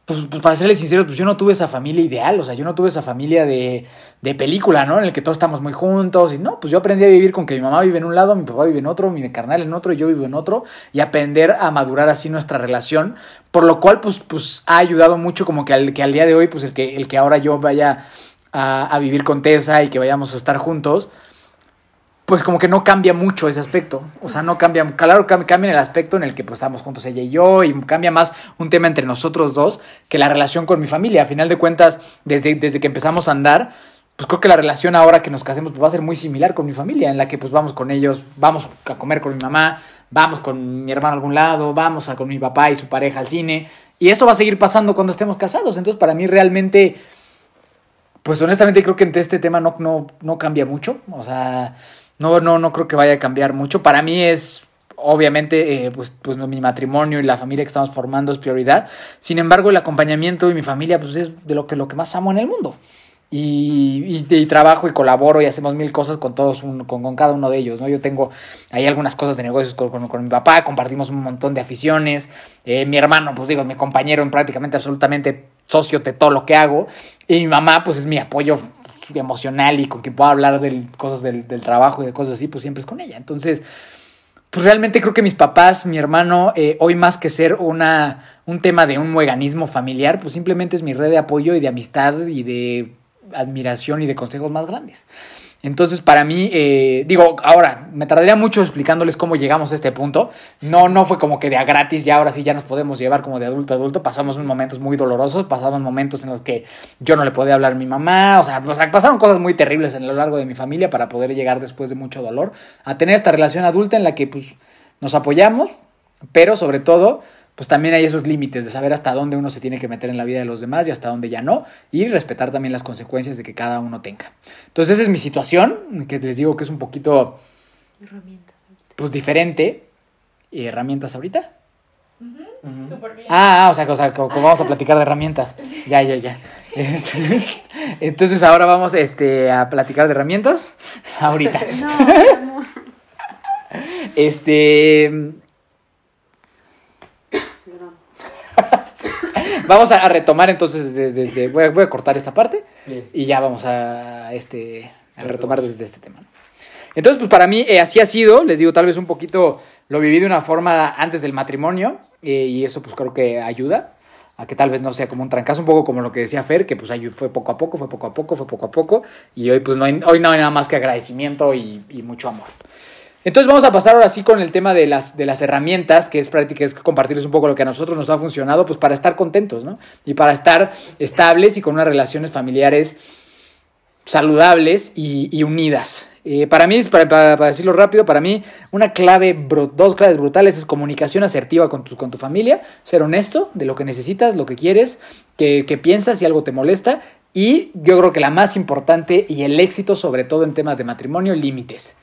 pues, pues, para serles sinceros, pues yo no tuve esa familia ideal, o sea, yo no tuve esa familia de, de película, ¿no? En el que todos estamos muy juntos y no, pues yo aprendí a vivir con que mi mamá vive en un lado, mi papá vive en otro, mi carnal en otro, y yo vivo en otro y aprender a madurar así nuestra relación, por lo cual pues, pues ha ayudado mucho como que al, que al día de hoy, pues el que, el que ahora yo vaya a, a vivir con Tessa y que vayamos a estar juntos, pues como que no cambia mucho ese aspecto. O sea, no cambia, claro, cam- cambia en el aspecto en el que pues estamos juntos ella y yo, y cambia más un tema entre nosotros dos que la relación con mi familia. A final de cuentas, desde, desde que empezamos a andar, pues creo que la relación ahora que nos casemos pues, va a ser muy similar con mi familia, en la que pues vamos con ellos, vamos a comer con mi mamá, vamos con mi hermano a algún lado, vamos con mi papá y su pareja al cine. Y eso va a seguir pasando cuando estemos casados. Entonces, para mí realmente pues honestamente creo que en este tema no, no, no cambia mucho. O sea, no, no, no creo que vaya a cambiar mucho. Para mí es, obviamente, eh, pues, pues mi matrimonio y la familia que estamos formando es prioridad. Sin embargo, el acompañamiento y mi familia, pues es de lo que, lo que más amo en el mundo. Y, y, trabajo y colaboro y hacemos mil cosas con todos, con, con cada uno de ellos, ¿no? Yo tengo ahí algunas cosas de negocios con, con- con mi papá, compartimos un montón de aficiones. Eh, mi hermano, pues digo, mi compañero en prácticamente absolutamente socio de todo lo que hago. Y mi mamá, pues es mi apoyo emocional y con quien puedo hablar de cosas del, del trabajo y de cosas así, pues siempre es con ella. Entonces, pues realmente creo que mis papás, mi hermano, eh, hoy más que ser una, un tema de un mueganismo familiar, pues simplemente es mi red de apoyo y de amistad y de admiración y de consejos más grandes. Entonces, para mí, eh, digo, ahora, me tardaría mucho explicándoles cómo llegamos a este punto. No, no fue como que de a gratis, ya ahora sí ya nos podemos llevar como de adulto a adulto. Pasamos momentos muy dolorosos, pasamos momentos en los que yo no le podía hablar a mi mamá, o sea, o sea, pasaron cosas muy terribles en lo largo de mi familia para poder llegar después de mucho dolor a tener esta relación adulta en la que pues nos apoyamos, pero sobre todo pues también hay esos límites de saber hasta dónde uno se tiene que meter en la vida de los demás y hasta dónde ya no, y respetar también las consecuencias de que cada uno tenga. Entonces esa es mi situación, que les digo que es un poquito, pues diferente. ¿Y herramientas ahorita? Súper bien. Ah, ah, o sea, o sea, como, como vamos a platicar de herramientas. Ya, ya, ya. Este, Entonces ahora vamos este, a platicar de herramientas. Ahorita. Este. Vamos a, a retomar entonces de- desde. Voy a, voy a cortar esta parte Bien. y ya vamos a, este, a retomar desde este tema. Entonces, pues para mí eh, así ha sido. Les digo, tal vez un poquito lo viví de una forma antes del matrimonio eh, y eso pues creo que ayuda a que tal vez no sea como un trancazo, un poco como lo que decía Fer, que pues ahí fue poco a poco, fue poco a poco, fue poco a poco y hoy pues no hay, hoy no hay nada más que agradecimiento y, y mucho amor. Entonces vamos a pasar ahora sí con el tema de las, de las herramientas, que es práctica, es compartirles un poco lo que a nosotros nos ha funcionado, pues para estar contentos, ¿no? Y para estar estables y con unas relaciones familiares saludables y, unidas. Eh, para mí, para, para, para, decirlo rápido, para mí una clave, dos claves brutales es comunicación asertiva con tu, con tu familia, ser honesto de lo que necesitas, lo que quieres, que, que piensas si algo te molesta y yo creo que la más importante y el éxito sobre todo en temas de matrimonio, límites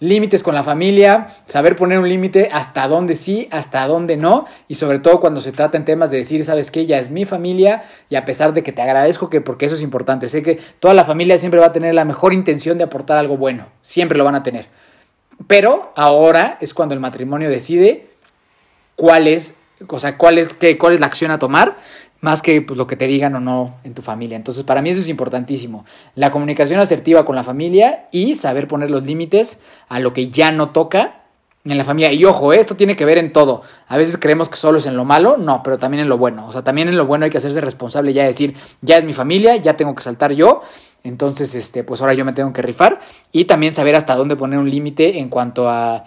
límites con la familia, saber poner un límite hasta dónde sí, hasta dónde no, y sobre todo cuando se trata en temas de decir, sabes que ella es mi familia, y a pesar de que te agradezco que porque eso es importante, sé que toda la familia siempre va a tener la mejor intención de aportar algo bueno, siempre lo van a tener. Pero ahora es cuando el matrimonio decide cuál es, o sea, cuál es, qué, cuál es la acción a tomar más que pues, lo que te digan o no en tu familia. Entonces, para mí eso es importantísimo. La comunicación asertiva con la familia y saber poner los límites a lo que ya no toca en la familia. Y ojo, esto tiene que ver en todo. A veces creemos que solo es en lo malo, no, pero también en lo bueno. O sea, también en lo bueno hay que hacerse responsable ya decir, ya es mi familia, ya tengo que saltar yo. Entonces, este, pues ahora yo me tengo que rifar. Y también saber hasta dónde poner un límite en cuanto a.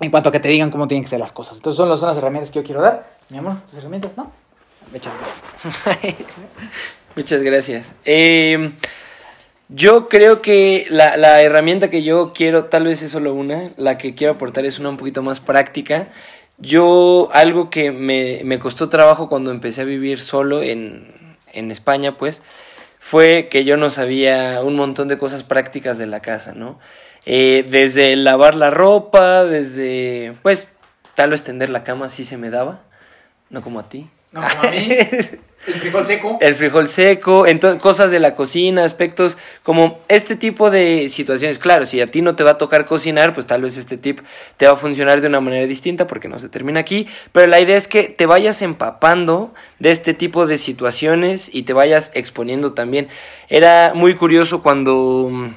En cuanto a que te digan cómo tienen que ser las cosas. Entonces son las, son herramientas que yo quiero dar. Mi amor, las herramientas, ¿no? Muchas gracias. Eh, yo creo que la, la, herramienta que yo quiero, tal vez es solo una, la que quiero aportar es una un poquito más práctica. Yo, algo que me, me costó trabajo cuando empecé a vivir solo en, en, España, pues, fue que yo no sabía un montón de cosas prácticas de la casa, ¿no? Eh, desde lavar la ropa, desde, pues, tal vez tender la cama sí se me daba, no como a ti. No, a mí. El frijol seco. El frijol seco, entonces, cosas de la cocina, aspectos como este tipo de situaciones. Claro, si a ti no te va a tocar cocinar, pues tal vez este tip te va a funcionar de una manera distinta porque no se termina aquí. Pero la idea es que te vayas empapando de este tipo de situaciones y te vayas exponiendo también. Era muy curioso cuando,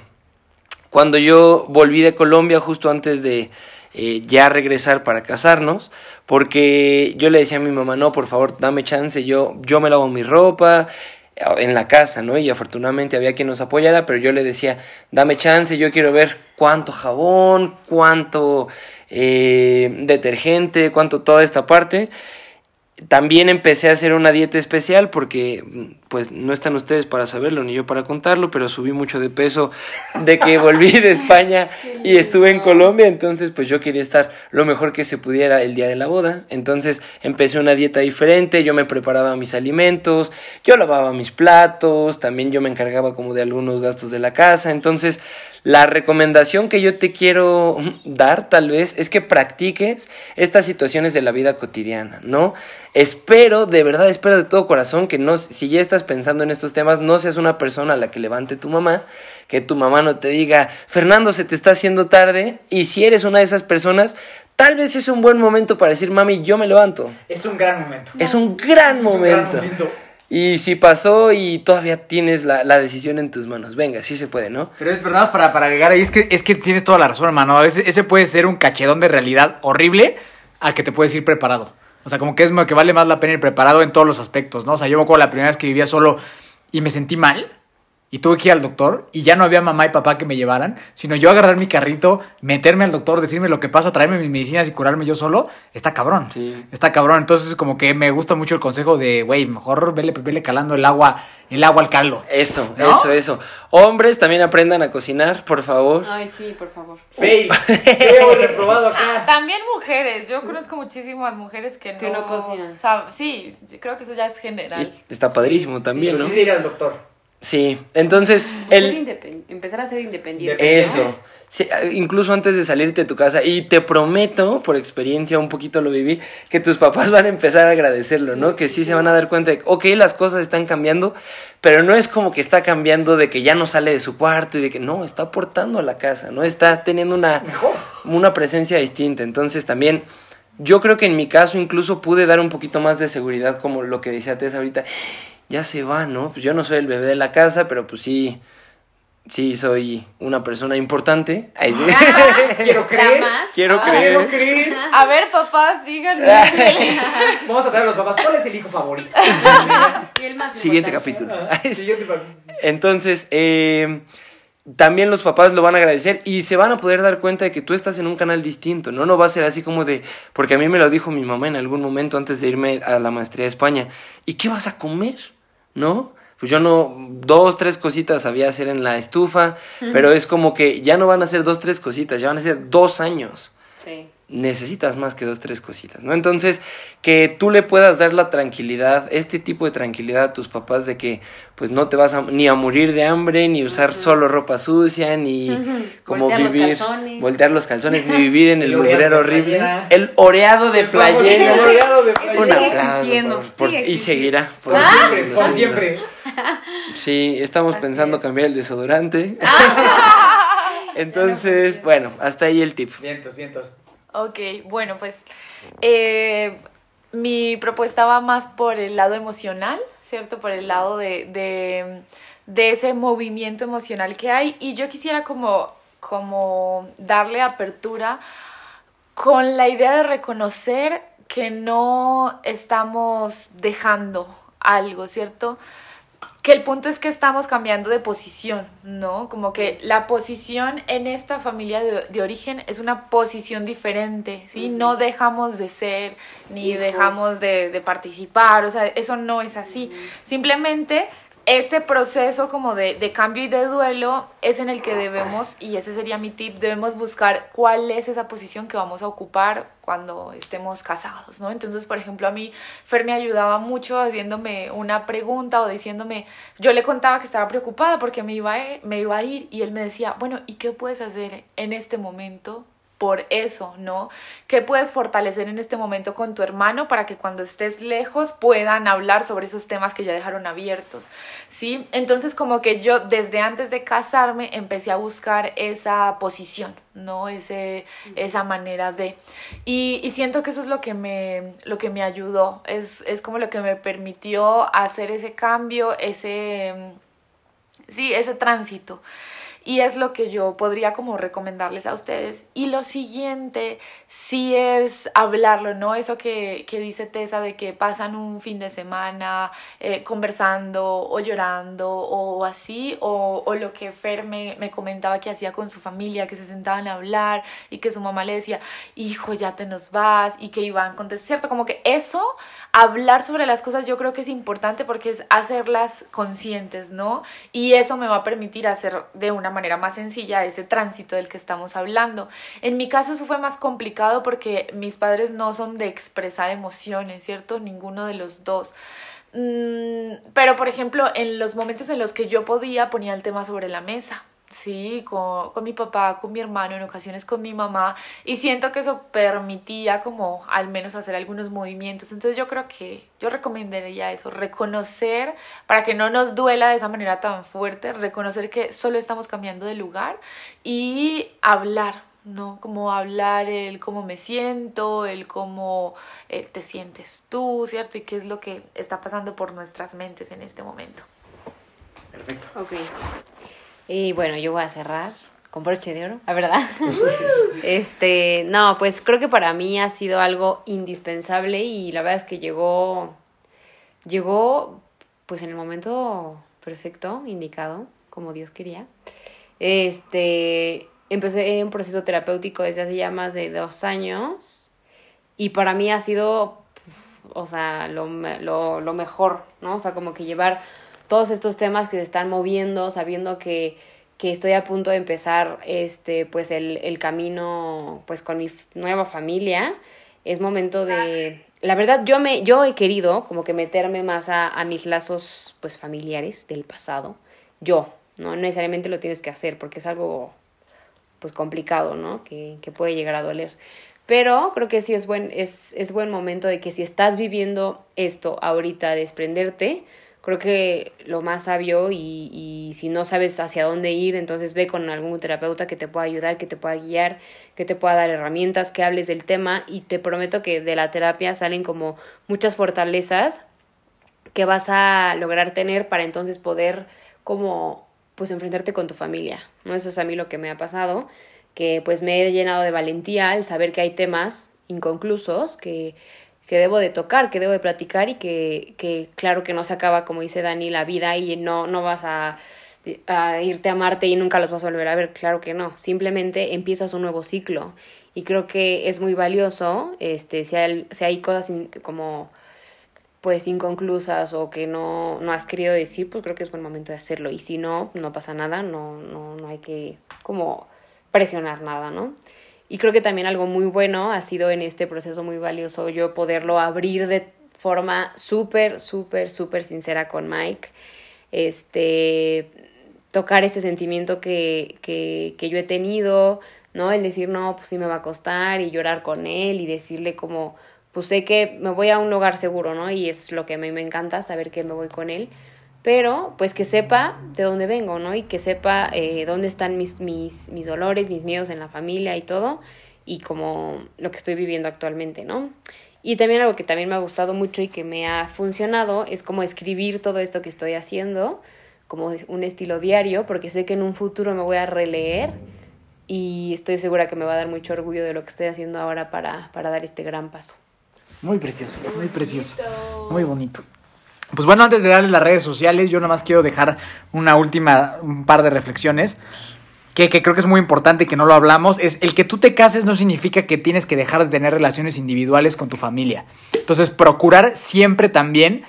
cuando yo volví de Colombia justo antes de eh, ya regresar para casarnos, porque yo le decía a mi mamá, no, por favor, dame chance, yo, yo me lavo mi ropa eh, en la casa, ¿no? Y afortunadamente había quien nos apoyara, pero yo le decía, dame chance, yo quiero ver cuánto jabón, cuánto eh, detergente, cuánto toda esta parte. También empecé a hacer una dieta especial porque pues no están ustedes para saberlo ni yo para contarlo, pero subí mucho de peso de que volví de España y estuve en Colombia, entonces pues yo quería estar lo mejor que se pudiera el día de la boda. Entonces empecé una dieta diferente, yo me preparaba mis alimentos, yo lavaba mis platos, también yo me encargaba como de algunos gastos de la casa, entonces la recomendación que yo te quiero dar tal vez es que practiques estas situaciones de la vida cotidiana, ¿no? Espero, de verdad, espero de todo corazón que no, si ya estás pensando en estos temas, no seas una persona a la que levante tu mamá, que tu mamá no te diga, Fernando, se te está haciendo tarde, y si eres una de esas personas, tal vez es un buen momento para decir, mami, yo me levanto. Es un gran momento. Es un gran momento. Y si pasó y todavía tienes la, la, decisión en tus manos, venga, sí se puede, ¿no? Pero es verdad, para, para agregar ahí, es que, es que tienes toda la razón, hermano. Veces ese puede ser un cachedón de realidad horrible al que te puedes ir preparado. O sea, como que es que vale más la pena ir preparado en todos los aspectos, ¿no? O sea, yo me acuerdo la primera vez que vivía solo y me sentí mal y tuve que ir al doctor y ya no había mamá y papá que me llevaran, sino yo agarrar mi carrito, meterme al doctor, decirme lo que pasa, traerme mis medicinas y curarme yo solo, está cabrón. Sí. Está cabrón. Entonces como que me gusta mucho el consejo de, güey, mejor vele, vele calando el agua, el agua al caldo. Eso, eso, eso. Hombres también aprendan a cocinar, por favor. Ay, sí, por favor. Fail. Yo reprobado acá. También mujeres. Yo conozco muchísimas mujeres que, que no, cocinan. Sí, creo que eso ya es general. está padrísimo también, ¿no? Sí, ir al doctor. Sí, entonces el... Empezar a ser independiente. Eso. incluso antes de salirte de tu casa. Y te prometo, por experiencia, un poquito lo viví, que tus papás van a empezar a agradecerlo, ¿no? Que sí se van a dar cuenta de que, ok, las cosas están cambiando, pero no es como que está cambiando de que ya no sale de su cuarto y de que no, está aportando a la casa, ¿no? Está teniendo una, una presencia distinta. Entonces también yo creo que en mi caso incluso pude dar un poquito más de seguridad, como lo que decía Tess ahorita ya se va, ¿no? Pues yo no soy el bebé de la casa, pero pues sí, sí soy una persona importante. Ahí sí. quiero creer. Quiero ah, creer. creer. A ver, papás, díganme. Vamos a traer a los papás. ¿Cuál es el hijo favorito? y el más Siguiente capítulo. Siguiente capítulo. Entonces, eh, también los papás lo van a agradecer y se van a poder dar cuenta de que tú estás en un canal distinto, ¿no? No va a ser así como de, porque a mí me lo dijo mi mamá en algún momento antes de irme a la maestría de España, ¿y qué vas a comer? ¿No? pues yo no, dos, tres cositas sabía hacer en la estufa, pero es como que ya no van a ser dos, tres cositas, ya van a ser dos años. Sí. Necesitas más que dos, tres cositas, ¿no? Entonces, que tú le puedas dar la tranquilidad, este tipo de tranquilidad a tus papás de que pues no te vas a, ni a morir de hambre, ni usar solo ropa sucia, ni como Voltear los vivir, calzones. voltear los calzones, ni vivir en el de horrible. playera. El oreado de playera. El oreado de Ese Un aplauso, por- y seguirá. por los siempre, por siempre. Sí, estamos Así pensando es. cambiar el desodorante. Entonces, bueno, hasta ahí el tip. Vientos, vientos. Ok, bueno, pues eh, mi propuesta va más por el lado emocional, ¿cierto? Por el lado de, de, de ese movimiento emocional que hay. Y yo quisiera como, como darle apertura con la idea de reconocer que no estamos dejando algo, ¿cierto? Que el punto es que estamos cambiando de posición, ¿no? Como que la posición en esta familia de, de origen es una posición diferente, ¿sí? No dejamos de ser, ni Hijos. dejamos de, de participar, o sea, eso no es así. Simplemente ese proceso como de, de cambio y de duelo es en el que debemos, y ese sería mi tip, debemos buscar cuál es esa posición que vamos a ocupar cuando estemos casados, ¿no? Entonces, por ejemplo, a mí Fer me ayudaba mucho haciéndome una pregunta o diciéndome, yo le contaba que estaba preocupada porque me iba a, me iba a ir y él me decía, bueno, ¿y qué puedes hacer en este momento por eso, ¿no? ¿Qué puedes fortalecer en este momento con tu hermano para que cuando estés lejos puedan hablar sobre esos temas que ya dejaron abiertos, ¿sí? Entonces como que yo desde antes de casarme empecé a buscar esa posición, ¿no? Ese, esa manera de... Y, y siento que eso es lo que me, lo que me ayudó, es, es como lo que me permitió hacer ese cambio, ese... Sí, ese tránsito. Y es lo que yo podría como recomendarles a ustedes. Y lo siguiente sí es hablarlo, ¿no? Eso que, que dice Tessa de que pasan un fin de semana eh, conversando o llorando o así, o, o lo que Fer me, me comentaba que hacía con su familia, que se sentaban a hablar y que su mamá le decía, hijo, ya te nos vas y que iban con... ¿Cierto? Como que eso, hablar sobre las cosas yo creo que es importante porque es hacerlas conscientes, ¿no? Y eso me va a permitir hacer de una manera más sencilla ese tránsito del que estamos hablando. En mi caso eso fue más complicado porque mis padres no son de expresar emociones, ¿cierto? Ninguno de los dos. Mm, pero, por ejemplo, en los momentos en los que yo podía, ponía el tema sobre la mesa. Sí, con, con mi papá, con mi hermano, en ocasiones con mi mamá. Y siento que eso permitía como al menos hacer algunos movimientos. Entonces yo creo que yo recomendaría eso, reconocer, para que no nos duela de esa manera tan fuerte, reconocer que solo estamos cambiando de lugar y hablar, ¿no? Como hablar el cómo me siento, el cómo eh, te sientes tú, ¿cierto? Y qué es lo que está pasando por nuestras mentes en este momento. Perfecto. Ok. Y bueno, yo voy a cerrar con broche de oro, la verdad. este, no, pues creo que para mí ha sido algo indispensable y la verdad es que llegó, llegó pues en el momento perfecto, indicado, como Dios quería. Este, empecé un proceso terapéutico desde hace ya más de dos años y para mí ha sido, o sea, lo, lo, lo mejor, ¿no? O sea, como que llevar todos estos temas que se están moviendo, sabiendo que, que estoy a punto de empezar este, pues el, el camino pues con mi nueva familia, es momento de... La verdad, yo, me, yo he querido como que meterme más a, a mis lazos pues familiares del pasado. Yo, ¿no? No necesariamente lo tienes que hacer porque es algo pues complicado, ¿no? Que, que puede llegar a doler. Pero creo que sí es buen, es, es buen momento de que si estás viviendo esto ahorita, desprenderte, creo que lo más sabio y, y si no sabes hacia dónde ir, entonces ve con algún terapeuta que te pueda ayudar, que te pueda guiar, que te pueda dar herramientas, que hables del tema y te prometo que de la terapia salen como muchas fortalezas que vas a lograr tener para entonces poder como pues enfrentarte con tu familia, ¿no? Eso es a mí lo que me ha pasado, que pues me he llenado de valentía al saber que hay temas inconclusos que, que debo de tocar, que debo de platicar y que, que claro que no se acaba, como dice Dani, la vida y no, no vas a, a irte a Marte y nunca los vas a volver a ver, claro que no, simplemente empiezas un nuevo ciclo y creo que es muy valioso, este, si hay, si hay cosas como pues inconclusas o que no, no has querido decir, pues creo que es buen momento de hacerlo. Y si no, no pasa nada, no, no, no hay que como presionar nada, ¿no? Y creo que también algo muy bueno ha sido en este proceso muy valioso yo poderlo abrir de forma súper, súper, súper sincera con Mike. Este, tocar este sentimiento que, que, que yo he tenido, ¿no? El decir, no, pues sí me va a costar y llorar con él y decirle como pues sé que me voy a un lugar seguro, ¿no? Y es lo que a mí me encanta, saber que me voy con él. Pero, pues que sepa de dónde vengo, ¿no? Y que sepa eh, dónde están mis, mis, mis dolores, mis miedos en la familia y todo. Y como lo que estoy viviendo actualmente, ¿no? Y también algo que también me ha gustado mucho y que me ha funcionado es como escribir todo esto que estoy haciendo, como un estilo diario, porque sé que en un futuro me voy a releer y estoy segura que me va a dar mucho orgullo de lo que estoy haciendo ahora para, para dar este gran paso. Muy precioso, muy precioso. Muy bonito. Pues bueno, antes de darles las redes sociales, yo nada más quiero dejar una última, un par de reflexiones. Que, que, creo que es muy importante que no lo hablamos, es el que tú te cases no significa que tienes que dejar de tener relaciones individuales con tu familia. Entonces, procurar siempre también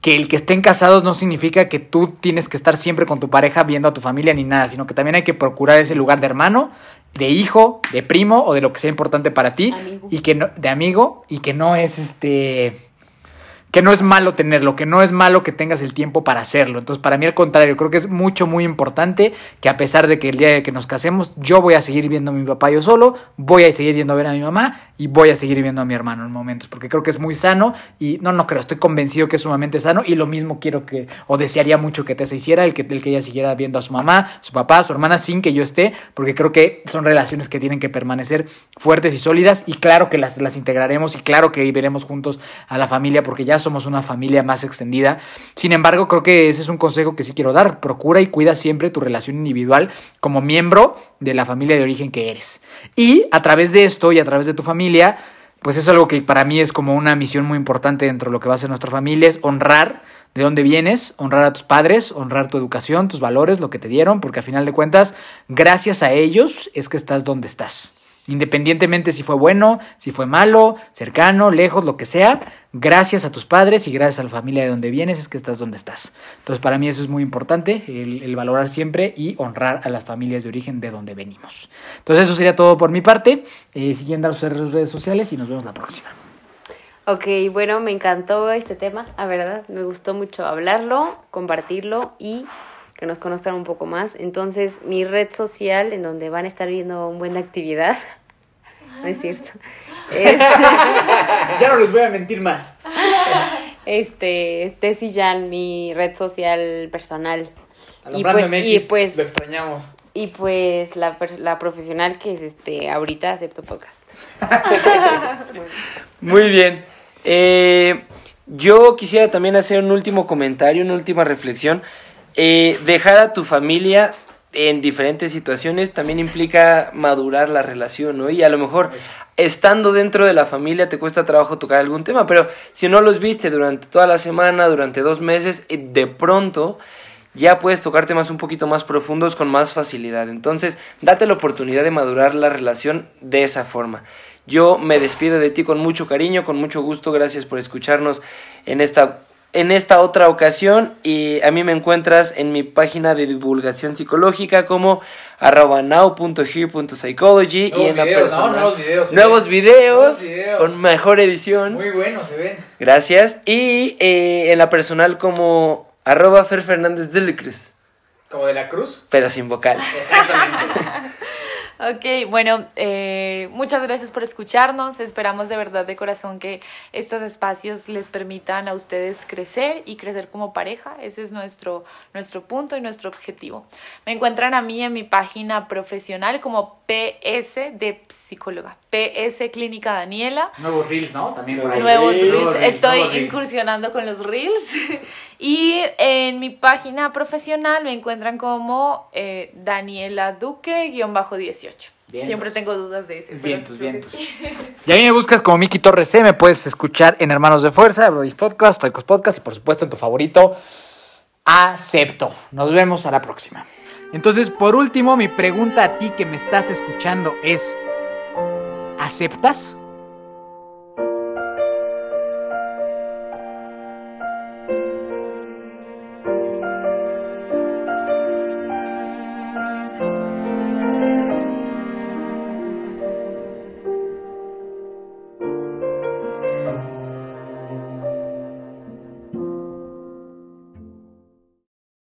que el que estén casados no significa que tú tienes que estar siempre con tu pareja viendo a tu familia ni nada, sino que también hay que procurar ese lugar de hermano de hijo, de primo o de lo que sea importante para ti Amigo. y que no, de amigo y que no es este que no es malo tenerlo, que no es malo que tengas el tiempo para hacerlo. Entonces, para mí al contrario, creo que es mucho, muy importante que a pesar de que el día de que nos casemos, yo voy a seguir viendo a mi papá yo solo, voy a seguir yendo a ver a mi mamá y voy a seguir viendo a mi hermano en momentos, porque creo que es muy sano y no, no creo, estoy convencido que es sumamente sano y lo mismo quiero que, o desearía mucho que te se hiciera, el que, el que ella siguiera viendo a su mamá, su papá, su hermana sin que yo esté, porque creo que son relaciones que tienen que permanecer fuertes y sólidas y claro que las, las integraremos y claro que veremos juntos a la familia porque ya somos una familia más extendida. Sin embargo, creo que ese es un consejo que sí quiero dar. Procura y cuida siempre tu relación individual como miembro de la familia de origen que eres. Y a través de esto y a través de tu familia, pues es algo que para mí es como una misión muy importante dentro de lo que va a ser nuestra familia, es honrar de dónde vienes, honrar a tus padres, honrar tu educación, tus valores, lo que te dieron, porque a final de cuentas, gracias a ellos es que estás donde estás. Independientemente si fue bueno, si fue malo, cercano, lejos, lo que sea, gracias a tus padres y gracias a la familia de donde vienes es que estás donde estás. Entonces para mí eso es muy importante, el, valorar siempre y honrar a las familias de origen de donde venimos. Entonces eso sería todo por mi parte. Eh, siguiendo a sus redes sociales y nos vemos la próxima. Ok, bueno, me encantó este tema, la verdad, me gustó mucho hablarlo, compartirlo y que nos conozcan un poco más. Entonces, mi red social, en donde van a estar viendo un buen de actividad, no es cierto, es ya no les voy a mentir más. este, Tessy Jan, mi red social personal. Y pues, MX, y pues, lo extrañamos. y pues la, per- la profesional que es este, ahorita acepto podcast. Muy bien. Eh, yo quisiera también hacer un último comentario, una última reflexión. Eh, dejar a tu familia en diferentes situaciones también implica madurar la relación, ¿no? Y a lo mejor estando dentro de la familia te cuesta trabajo tocar algún tema, pero si no los viste durante toda la semana, durante dos meses, eh, de pronto ya puedes tocar temas un poquito más profundos con más facilidad. Entonces, date la oportunidad de madurar la relación de esa forma. Yo me despido de ti con mucho cariño, con mucho gusto. Gracias por escucharnos en esta, en esta otra ocasión. Y a mí me encuentras en mi página de divulgación psicológica como arroba now.here.psychology y en la videos, ¿no? personal. Nuevos videos, Nuevos videos Nuevos videos. con mejor edición. Muy bueno, se ven. Gracias. Y eh, en la personal como arroba Fer Fernández de la Cruz, Como de la cruz. pero sin vocal. Exactamente. Ok, bueno, eh, muchas gracias por escucharnos. Esperamos de verdad de corazón que estos espacios les permitan a ustedes crecer y crecer como pareja. Ese es nuestro, nuestro punto y nuestro objetivo. Me encuentran a mí en mi página profesional como PS de psicóloga, PS Clínica Daniela. Nuevos reels, ¿no? También por ahí. Nuevos Sí, reels. nuevos reels, Estoy nuevos reels. incursionando con los reels. y en mi página profesional me encuentran como eh, Daniela Duque-18. Vientos. Siempre tengo dudas de ese. Vientos, vientos. Y a mí me buscas como Miki Torres C, me puedes escuchar en Hermanos de Fuerza, Brody's Podcast, Toicos Podcast y por supuesto en tu favorito, Acepto. Nos vemos a la próxima. Entonces, por último, mi pregunta a ti que me estás escuchando es, ¿aceptas?